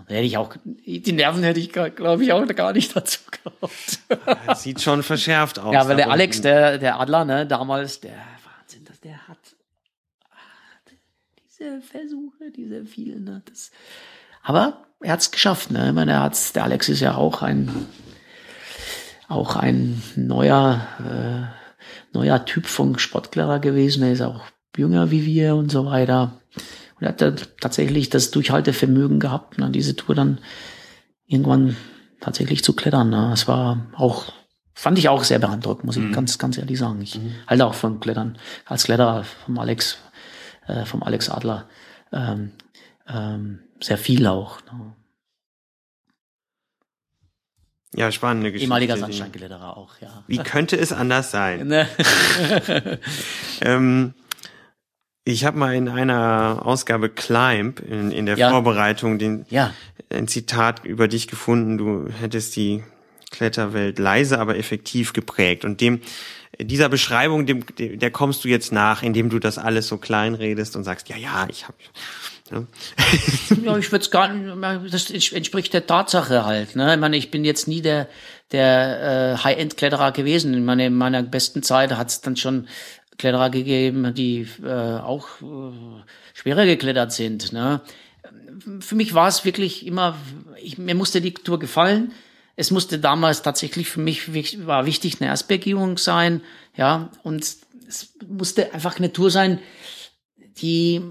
Da hätte ich auch, die Nerven hätte ich, glaube ich, auch gar nicht dazu gehabt. Das sieht schon verschärft aus. Ja, weil der Alex, der, der Adler, ne, damals, der Wahnsinn, dass der hat diese Versuche, diese vielen, ne, das, aber er hat's geschafft, ne, ich meine, er hat's, der Alex ist ja auch ein, auch ein neuer, äh, neuer Typ von Sportkletterer gewesen, er ist auch jünger wie wir und so weiter. Und er hat tatsächlich das Durchhaltevermögen gehabt, ne, diese Tour dann irgendwann tatsächlich zu klettern. Ne. Es war auch, fand ich auch sehr beeindruckend, muss ich mhm. ganz, ganz ehrlich sagen. Ich mhm. halte auch von Klettern, als Kletterer vom Alex, äh, vom Alex Adler, ähm, ähm, sehr viel auch. Ne. Ja, spannende Geschichte. Ehemaliger Sandsteinkletterer auch, ja. Wie könnte es anders sein? Ne. ähm, ich habe mal in einer Ausgabe Climb in, in der ja. Vorbereitung den, ja. ein Zitat über dich gefunden. Du hättest die Kletterwelt leise, aber effektiv geprägt. Und dem dieser Beschreibung, dem, der kommst du jetzt nach, indem du das alles so klein redest und sagst, ja, ja, ich habe. Ja. ja, ich würde es gar nicht, das entspricht der Tatsache halt. Ne? Ich meine, ich bin jetzt nie der, der äh, High-End-Kletterer gewesen. In, meine, in meiner besten Zeit hat es dann schon Kletterer gegeben, die äh, auch äh, schwerer geklettert sind. Ne? Für mich war es wirklich immer, ich, mir musste die Tour gefallen. Es musste damals tatsächlich für mich war wichtig eine Erstbegehung sein, ja, und es musste einfach eine Tour sein, die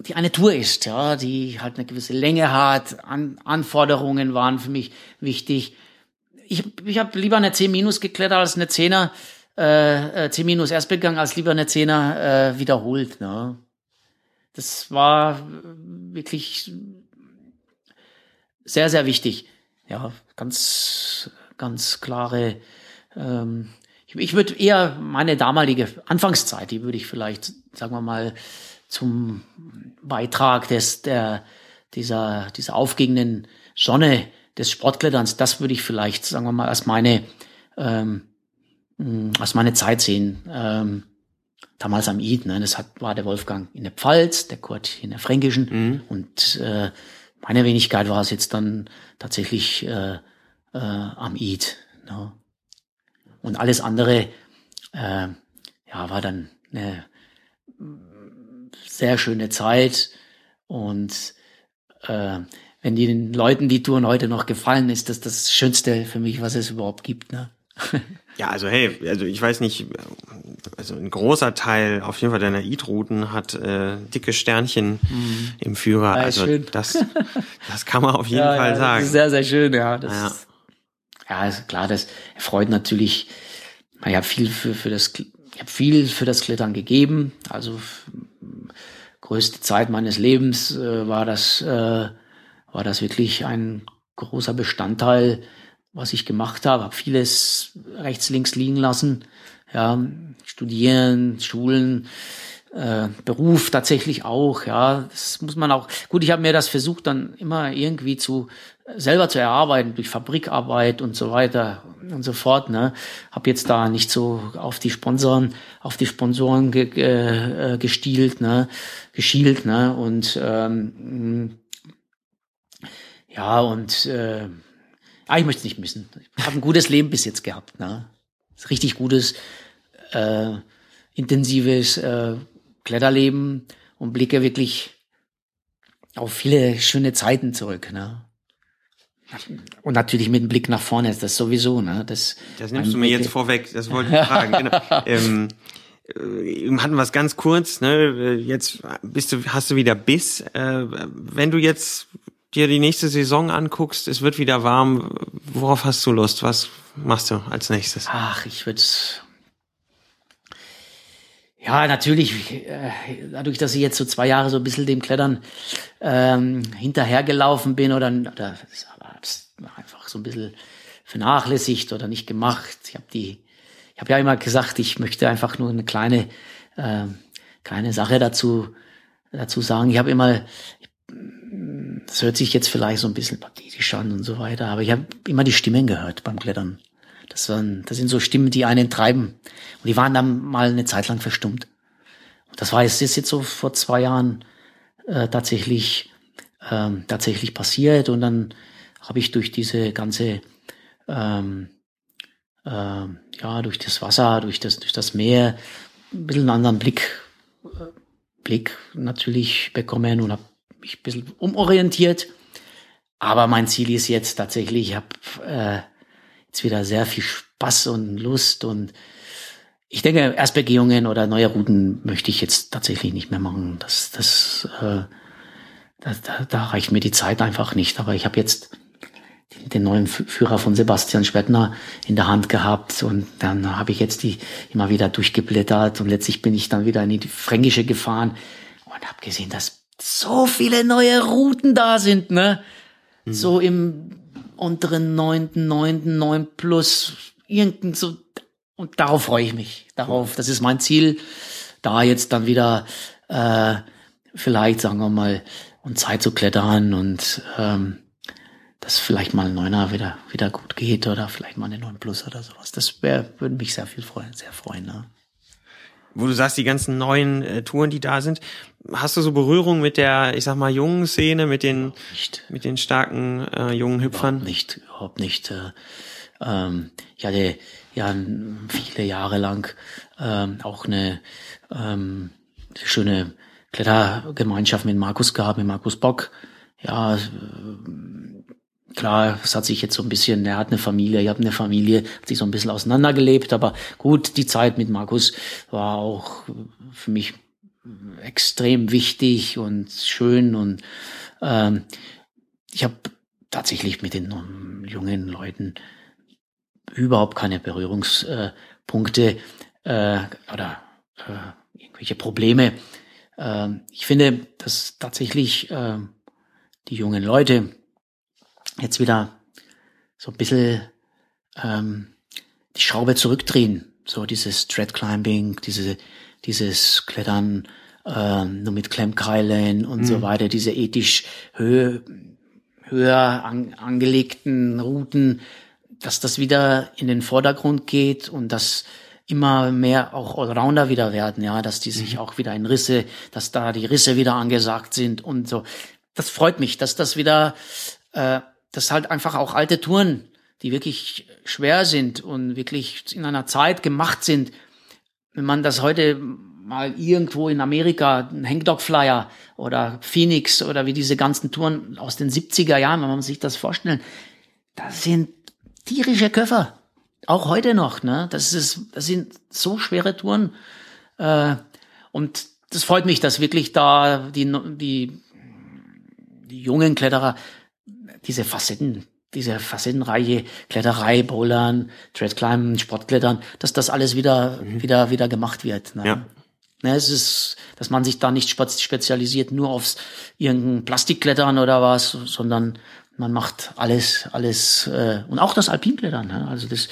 die eine Tour ist, ja, die halt eine gewisse Länge hat. An, Anforderungen waren für mich wichtig. Ich, ich habe lieber eine 10 minus geklettert als eine 10er äh, 10 äh, minus erst begangen, als lieber eine Zehner äh, wiederholt. Ne? Das war wirklich sehr, sehr wichtig. Ja, ganz, ganz klare. Ähm, ich, ich würde eher meine damalige Anfangszeit, die würde ich vielleicht, sagen wir mal, zum Beitrag des, der, dieser, dieser aufgehenden Sonne des Sportkletterns, das würde ich vielleicht, sagen wir mal, als meine ähm, hm, aus meiner Zeit sehen. Ähm, damals am Id, ne, das hat, war der Wolfgang in der Pfalz, der Kurt in der Fränkischen mhm. und äh, meine Wenigkeit war es jetzt dann tatsächlich äh, äh, am Id. Ne. Und alles andere äh, ja, war dann eine sehr schöne Zeit und äh, wenn den Leuten die Touren heute noch gefallen, ist das das Schönste für mich, was es überhaupt gibt. Ne? Ja, also hey, also ich weiß nicht, also ein großer Teil auf jeden Fall deiner Eat-Routen hat äh, dicke Sternchen mhm. im Führer. Ja, also schön. das, das kann man auf jeden ja, Fall ja, sagen. sehr, sehr schön, ja. Das, ja. ja, ist klar, das freut natürlich. Ich habe viel für, für das, ich habe viel für das Klettern gegeben. Also größte Zeit meines Lebens äh, war das, äh, war das wirklich ein großer Bestandteil was ich gemacht habe, habe vieles rechts, links liegen lassen. Ja, studieren, Schulen, äh, Beruf tatsächlich auch. Ja, das muss man auch. Gut, ich habe mir das versucht dann immer irgendwie zu selber zu erarbeiten durch Fabrikarbeit und so weiter und so fort. Ne, habe jetzt da nicht so auf die Sponsoren, auf die Sponsoren ge, äh, gestielt, ne, geschielt, ne und ähm, ja und äh, Ah, ich möchte es nicht missen. Ich habe ein gutes Leben bis jetzt gehabt. Ne? Richtig gutes, äh, intensives äh, Kletterleben und blicke wirklich auf viele schöne Zeiten zurück. Ne? Und natürlich mit dem Blick nach vorne, ist das sowieso. Ne? Das, das nimmst du mir jetzt vorweg, das wollte ich fragen. genau. ähm, äh, hatten wir es ganz kurz, ne? Jetzt bist du, hast du wieder Biss. Äh, wenn du jetzt dir die nächste Saison anguckst, es wird wieder warm, worauf hast du Lust? Was machst du als nächstes? Ach, ich würde ja, natürlich, äh, dadurch, dass ich jetzt so zwei Jahre so ein bisschen dem Klettern ähm, hinterhergelaufen bin oder, oder einfach so ein bisschen vernachlässigt oder nicht gemacht. Ich habe die, ich habe ja immer gesagt, ich möchte einfach nur eine kleine, äh, kleine Sache dazu, dazu sagen. Ich habe immer, das hört sich jetzt vielleicht so ein bisschen pathetisch an und so weiter, aber ich habe immer die Stimmen gehört beim Klettern. Das, waren, das sind so Stimmen, die einen treiben. Und die waren dann mal eine Zeit lang verstummt. Und das war jetzt, ist jetzt so vor zwei Jahren äh, tatsächlich, ähm, tatsächlich passiert. Und dann habe ich durch diese ganze, ähm, äh, ja, durch das Wasser, durch das, durch das Meer ein bisschen einen anderen Blick, äh, Blick natürlich bekommen und habe mich ein bisschen umorientiert. Aber mein Ziel ist jetzt tatsächlich, ich habe äh, jetzt wieder sehr viel Spaß und Lust und ich denke, Erstbegehungen oder neue Routen möchte ich jetzt tatsächlich nicht mehr machen. Das, das, äh, da, da, da reicht mir die Zeit einfach nicht. Aber ich habe jetzt den neuen Führer von Sebastian Schwettner in der Hand gehabt und dann habe ich jetzt die immer wieder durchgeblättert und letztlich bin ich dann wieder in die Fränkische gefahren und habe gesehen, dass so viele neue Routen da sind, ne? Mhm. So im unteren neunten, neunten, neun plus, irgendein so, und darauf freue ich mich. Darauf, das ist mein Ziel, da jetzt dann wieder äh, vielleicht, sagen wir mal, und Zeit zu klettern und ähm, dass vielleicht mal ein Neuner wieder, wieder gut geht oder vielleicht mal eine 9 Plus oder sowas. Das wär, würde mich sehr viel freuen, sehr freuen. Ne? wo du sagst, die ganzen neuen äh, Touren, die da sind, hast du so Berührung mit der, ich sag mal, jungen Szene, mit den, nicht. mit den starken äh, jungen Hüpfern? Überhaupt nicht, überhaupt nicht. Äh, ähm, ich hatte ja viele Jahre lang ähm, auch eine ähm, schöne Klettergemeinschaft mit Markus gehabt, mit Markus Bock. Ja, klar, es hat sich jetzt so ein bisschen, er hat eine Familie, ich habe eine Familie, hat sich so ein bisschen auseinandergelebt, aber gut, die Zeit mit Markus war auch für mich extrem wichtig und schön und ähm, ich habe tatsächlich mit den jungen Leuten überhaupt keine Berührungspunkte äh, oder äh, irgendwelche Probleme. Äh, ich finde, dass tatsächlich äh, die jungen Leute jetzt wieder so ein bisschen ähm, die Schraube zurückdrehen. So dieses Thread Climbing, diese, dieses Klettern ähm, nur mit Klemmkeilen und mhm. so weiter, diese ethisch höher, höher an, angelegten Routen, dass das wieder in den Vordergrund geht und dass immer mehr auch Allrounder wieder werden, ja, dass die sich mhm. auch wieder in Risse, dass da die Risse wieder angesagt sind und so. Das freut mich, dass das wieder äh, dass halt einfach auch alte Touren, die wirklich schwer sind und wirklich in einer Zeit gemacht sind, wenn man das heute mal irgendwo in Amerika, ein Hangdog Flyer oder Phoenix oder wie diese ganzen Touren aus den 70er Jahren, wenn man sich das vorstellen, das sind tierische Köpfer. Auch heute noch, ne? Das ist, das sind so schwere Touren. Äh, und das freut mich, dass wirklich da die, die, die jungen Kletterer diese Facetten, diese facettenreiche Kletterei, Bouldern, Treadclimben, Sportklettern, dass das alles wieder, mhm. wieder, wieder gemacht wird. Ne? Ja. Ne, es ist, dass man sich da nicht spezialisiert nur aufs irgendein Plastikklettern oder was, sondern man macht alles, alles äh, und auch das Alpinklettern. Ne? Also das,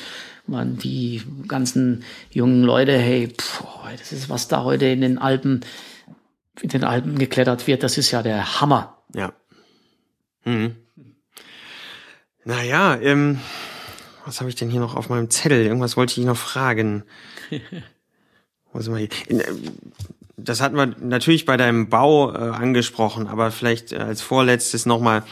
man die ganzen jungen Leute, hey, pff, das ist was da heute in den Alpen, in den Alpen geklettert wird. Das ist ja der Hammer. Ja. Mhm. Naja, ähm, was habe ich denn hier noch auf meinem Zettel? Irgendwas wollte ich noch fragen. Wo sind wir hier? Äh, das hatten wir natürlich bei deinem Bau äh, angesprochen, aber vielleicht äh, als vorletztes nochmal.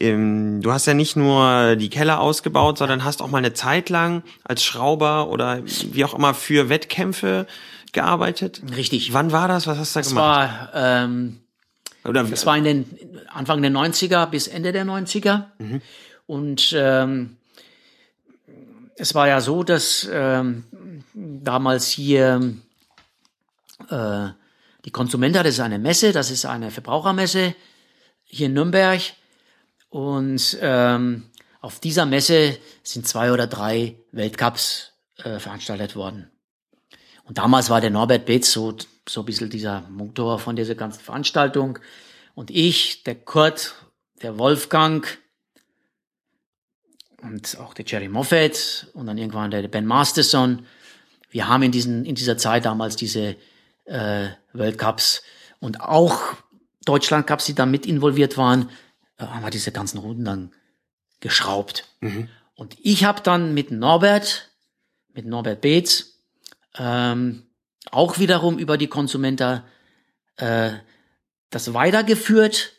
Ähm, du hast ja nicht nur die Keller ausgebaut, sondern hast auch mal eine Zeit lang als Schrauber oder wie auch immer für Wettkämpfe gearbeitet. Richtig. Wann war das? Was hast du da das gemacht? War, ähm, oder das war in den Anfang der 90er bis Ende der 90er. Mhm. Und ähm, es war ja so, dass ähm, damals hier äh, die Konsumenta, das ist eine Messe, das ist eine Verbrauchermesse hier in Nürnberg. Und ähm, auf dieser Messe sind zwei oder drei Weltcups äh, veranstaltet worden. Und damals war der Norbert Betz so, so ein bisschen dieser Motor von dieser ganzen Veranstaltung. Und ich, der Kurt, der Wolfgang und auch der Jerry Moffat und dann irgendwann der Ben Masterson. Wir haben in, diesen, in dieser Zeit damals diese äh, Weltcups und auch Deutschland Cups, die da mit involviert waren, äh, haben wir diese ganzen Runden dann geschraubt. Mhm. Und ich habe dann mit Norbert, mit Norbert Beetz, ähm, auch wiederum über die Konsumenta äh, das weitergeführt.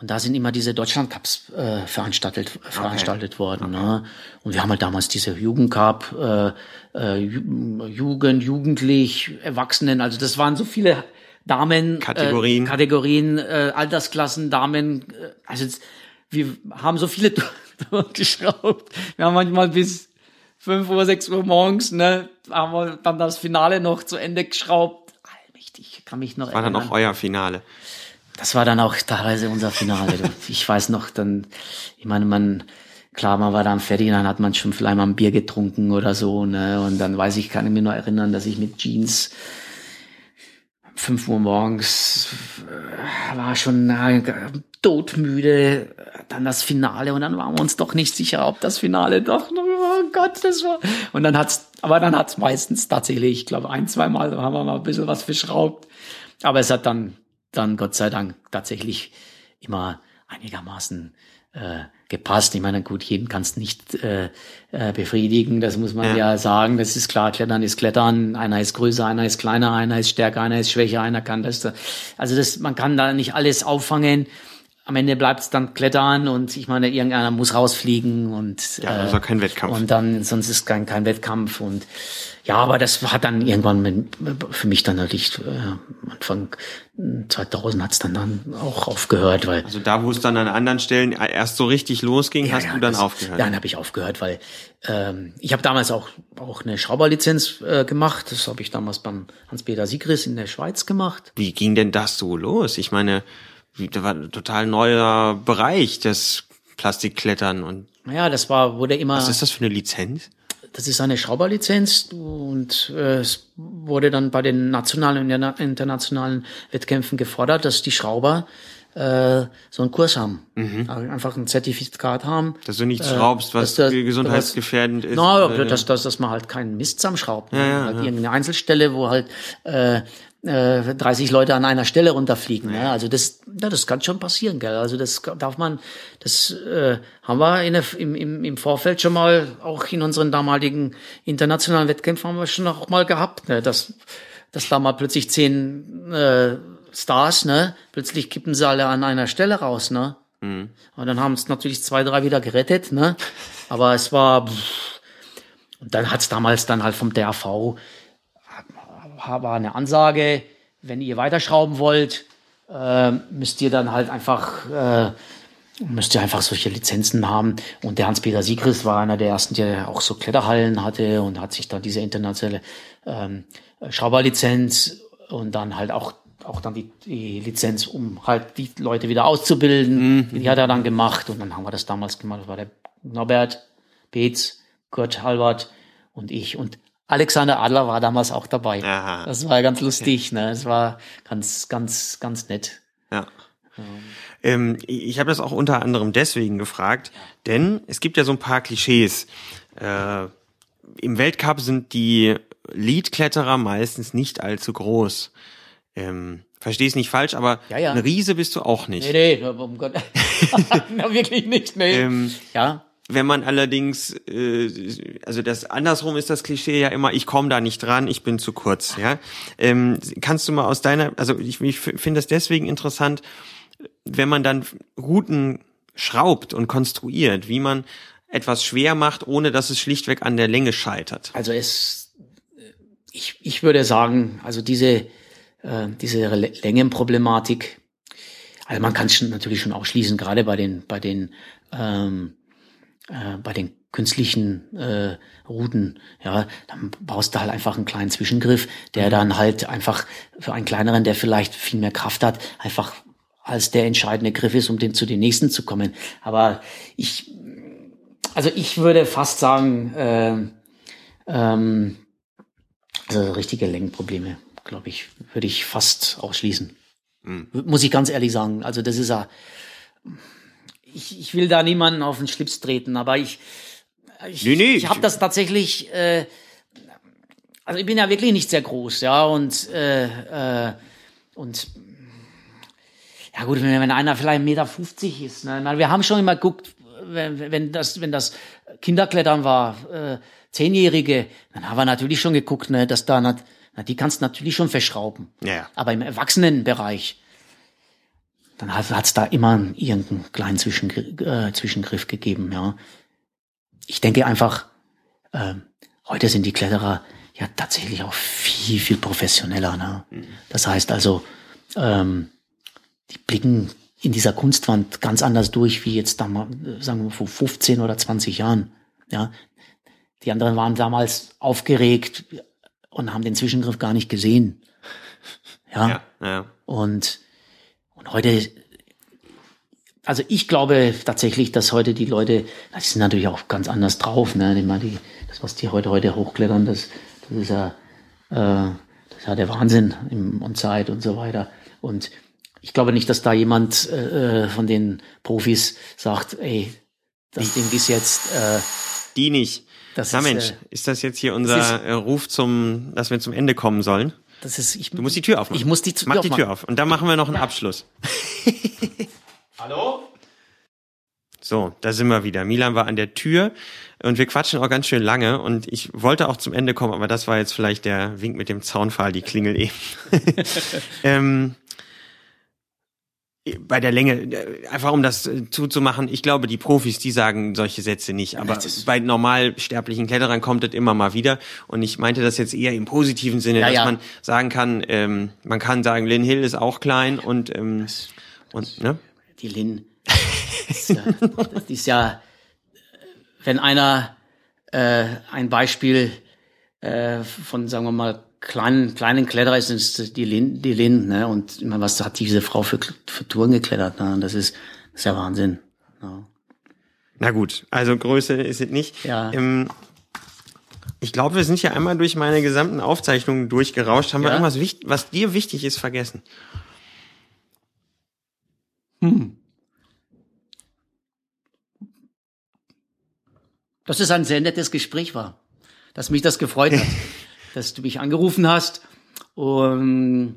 Und da sind immer diese Deutschland-Cups äh, veranstaltet, veranstaltet okay. worden. Okay. Ne? Und wir haben halt damals diese Jugendcup, äh, äh, Jugend, Jugendlich, Erwachsenen, also das waren so viele Damen, Kategorien, äh, Kategorien äh, Altersklassen, Damen, äh, also wir haben so viele geschraubt. Wir haben manchmal bis fünf Uhr, sechs Uhr morgens, ne, haben wir dann das Finale noch zu Ende geschraubt. Ich kann mich noch das war erinnern. dann auch euer Finale. Das war dann auch teilweise unser Finale. ich weiß noch, dann, ich meine, man, klar, man war dann fertig, dann hat man schon vielleicht mal ein Bier getrunken oder so, ne, und dann weiß ich, kann ich mich noch erinnern, dass ich mit Jeans fünf Uhr morgens äh, war schon äh, todmüde. Dann das Finale und dann waren wir uns doch nicht sicher, ob das Finale doch, oh Gott, das war. Und dann hat's, aber dann hat's meistens tatsächlich, ich glaube, ein, zwei Mal haben wir mal ein bisschen was verschraubt. Aber es hat dann, dann Gott sei Dank tatsächlich immer einigermaßen äh, gepasst. Ich meine, gut, jeden kannst nicht äh, äh, befriedigen, das muss man ja. ja. sagen. Das ist klar, Klettern ist Klettern. Einer ist größer, einer ist kleiner, einer ist stärker, einer ist schwächer, einer kann das. Also das, man kann da nicht alles auffangen am Ende bleibt es dann Klettern und ich meine, irgendeiner muss rausfliegen und ja, also kein Wettkampf. Und dann sonst ist kein kein Wettkampf und ja, aber das hat dann irgendwann mit, für mich dann natürlich äh, Anfang 2000 hat es dann dann auch aufgehört, weil also da, wo es dann an anderen Stellen erst so richtig losging, ja, hast ja, du dann das, aufgehört. Dann habe ich aufgehört, weil ähm, ich habe damals auch auch eine Schrauberlizenz äh, gemacht. Das habe ich damals beim Hans-Peter Sigris in der Schweiz gemacht. Wie ging denn das so los? Ich meine das war ein total neuer Bereich, das Plastikklettern und. Naja, das war, wurde immer. Was ist das für eine Lizenz? Das ist eine Schrauberlizenz und äh, es wurde dann bei den nationalen und internationalen Wettkämpfen gefordert, dass die Schrauber äh, so einen Kurs haben. Mhm. Also einfach ein Zertifikat haben. Dass du nichts schraubst, was das, gesundheitsgefährdend ist. No, dass, dass, dass man halt keinen Mist zusammenschraubt. Ja, ja, halt ja. Irgendeine Einzelstelle, wo halt äh, äh, 30 Leute an einer Stelle runterfliegen. Ja. Ne? Also das, ja, das kann schon passieren, gell? Also das darf man, das äh, haben wir in im, im, im Vorfeld schon mal, auch in unseren damaligen internationalen Wettkämpfen haben wir schon auch mal gehabt, ne? dass, dass da mal plötzlich zehn äh, Stars, ne, plötzlich kippen sie alle an einer Stelle raus, ne? Mhm. Und dann haben es natürlich zwei, drei wieder gerettet, ne? Aber es war, pff, und dann hat's damals dann halt vom DRV war eine Ansage, wenn ihr weiterschrauben wollt, äh, müsst ihr dann halt einfach äh, müsst ihr einfach solche Lizenzen haben. Und der Hans-Peter Siegris war einer der ersten, der auch so Kletterhallen hatte und hat sich dann diese internationale ähm, Schrauberlizenz und dann halt auch auch dann die, die Lizenz, um halt die Leute wieder auszubilden. Mhm. Die hat er dann gemacht und dann haben wir das damals gemacht. Das war der Norbert, Beetz, Kurt Halbert und ich. Und Alexander Adler war damals auch dabei. Aha. Das war ganz lustig, ne? Das war ganz, ganz, ganz nett. Ja. Ähm, ich habe das auch unter anderem deswegen gefragt, denn es gibt ja so ein paar Klischees. Äh, Im Weltcup sind die Leadkletterer meistens nicht allzu groß. Ähm, Versteh's nicht falsch, aber ja, ja. ein Riese bist du auch nicht. Nee, nee, um Gott. Na, wirklich nicht, nee. Ähm, ja. Wenn man allerdings, äh, also das andersrum ist das Klischee ja immer, ich komme da nicht dran, ich bin zu kurz. Ja, ähm, kannst du mal aus deiner, also ich, ich finde das deswegen interessant, wenn man dann Routen schraubt und konstruiert, wie man etwas schwer macht, ohne dass es schlichtweg an der Länge scheitert. Also es, ich, ich würde sagen, also diese äh, diese Längenproblematik, also man kann es natürlich schon ausschließen, gerade bei den bei den ähm, äh, bei den künstlichen äh, Routen, ja, dann baust du halt einfach einen kleinen Zwischengriff, der mhm. dann halt einfach für einen kleineren, der vielleicht viel mehr Kraft hat, einfach als der entscheidende Griff ist, um den zu den nächsten zu kommen. Aber ich, also ich würde fast sagen, äh, ähm, also richtige Längenprobleme, glaube ich, würde ich fast ausschließen. Mhm. Muss ich ganz ehrlich sagen. Also das ist ja, ich, ich will da niemanden auf den Schlips treten, aber ich, ich, nee, nee. ich habe das tatsächlich, äh, also ich bin ja wirklich nicht sehr groß, ja, und, äh, äh, und ja gut, wenn, wenn einer vielleicht 1,50 Meter ist, ne? wir haben schon immer geguckt, wenn, wenn das, wenn das Kinderklettern war, äh, Zehnjährige, dann haben wir natürlich schon geguckt, ne, dass da, na, die kannst du natürlich schon verschrauben. Ja. Aber im Erwachsenenbereich, dann hat es da immer irgendeinen kleinen Zwischengriff, äh, Zwischengriff gegeben, ja. Ich denke einfach, äh, heute sind die Kletterer ja tatsächlich auch viel, viel professioneller. Ne? Mhm. Das heißt also, ähm, die blicken in dieser Kunstwand ganz anders durch, wie jetzt da mal, sagen wir, vor 15 oder 20 Jahren. Ja, die anderen waren damals aufgeregt und haben den Zwischengriff gar nicht gesehen. Ja. ja, ja. Und heute, also ich glaube tatsächlich, dass heute die Leute, die sind natürlich auch ganz anders drauf, ne? Die, das, was die heute, heute hochklettern, das, das ist ja, äh, das ist ja der Wahnsinn im und Zeit und so weiter. Und ich glaube nicht, dass da jemand äh, äh von den Profis sagt, ey, das Ding ist jetzt. Äh, die nicht. Das Na ist, Mensch, äh, ist das jetzt hier unser ist, Ruf zum, dass wir zum Ende kommen sollen? Das ist, ich, du musst die Tür aufmachen. Ich muss die Tür Mach die Tür auf. Und dann machen wir noch einen. Abschluss. Hallo? So, da sind wir wieder. Milan war an der Tür und wir quatschen auch ganz schön lange und ich wollte auch zum Ende kommen, aber das war jetzt vielleicht der Wink mit dem Zaunpfahl, die Klingel eben. ähm, bei der Länge, äh, einfach um das äh, zuzumachen, ich glaube, die Profis, die sagen solche Sätze nicht, aber bei normalsterblichen Kletterern kommt das immer mal wieder und ich meinte das jetzt eher im positiven Sinne, ja, dass ja. man sagen kann, ähm, man kann sagen, Lynn Hill ist auch klein und, ähm, und ne? Die Lynn, ist ja, die ist ja, wenn einer äh, ein Beispiel äh, von, sagen wir mal, kleinen, kleinen Kletterer ist es die Lin, die Lin, ne? Und immer was hat diese Frau für, für Touren geklettert, ne? Und das ist, das ist ja Wahnsinn. Ja. Na gut, also Größe ist es nicht. Ja. Ähm, ich glaube, wir sind ja einmal durch meine gesamten Aufzeichnungen durchgerauscht. Haben ja. wir irgendwas, was dir wichtig ist, vergessen? Hm. Dass es ein sehr nettes Gespräch war, dass mich das gefreut hat. dass du mich angerufen hast. Und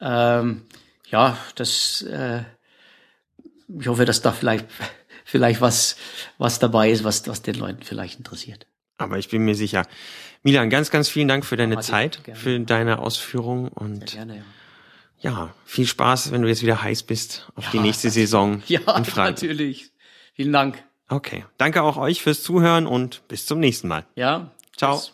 ähm, ja, das äh, ich hoffe, dass da vielleicht vielleicht was was dabei ist, was was den Leuten vielleicht interessiert. Aber ich bin mir sicher. Milan, ganz ganz vielen Dank für deine Zeit, für deine Ausführungen und gerne, ja. ja. viel Spaß, wenn du jetzt wieder heiß bist auf ja, die nächste Saison ja, in Frankfurt. natürlich. Vielen Dank. Okay. Danke auch euch fürs Zuhören und bis zum nächsten Mal. Ja. Ciao. Tschüss.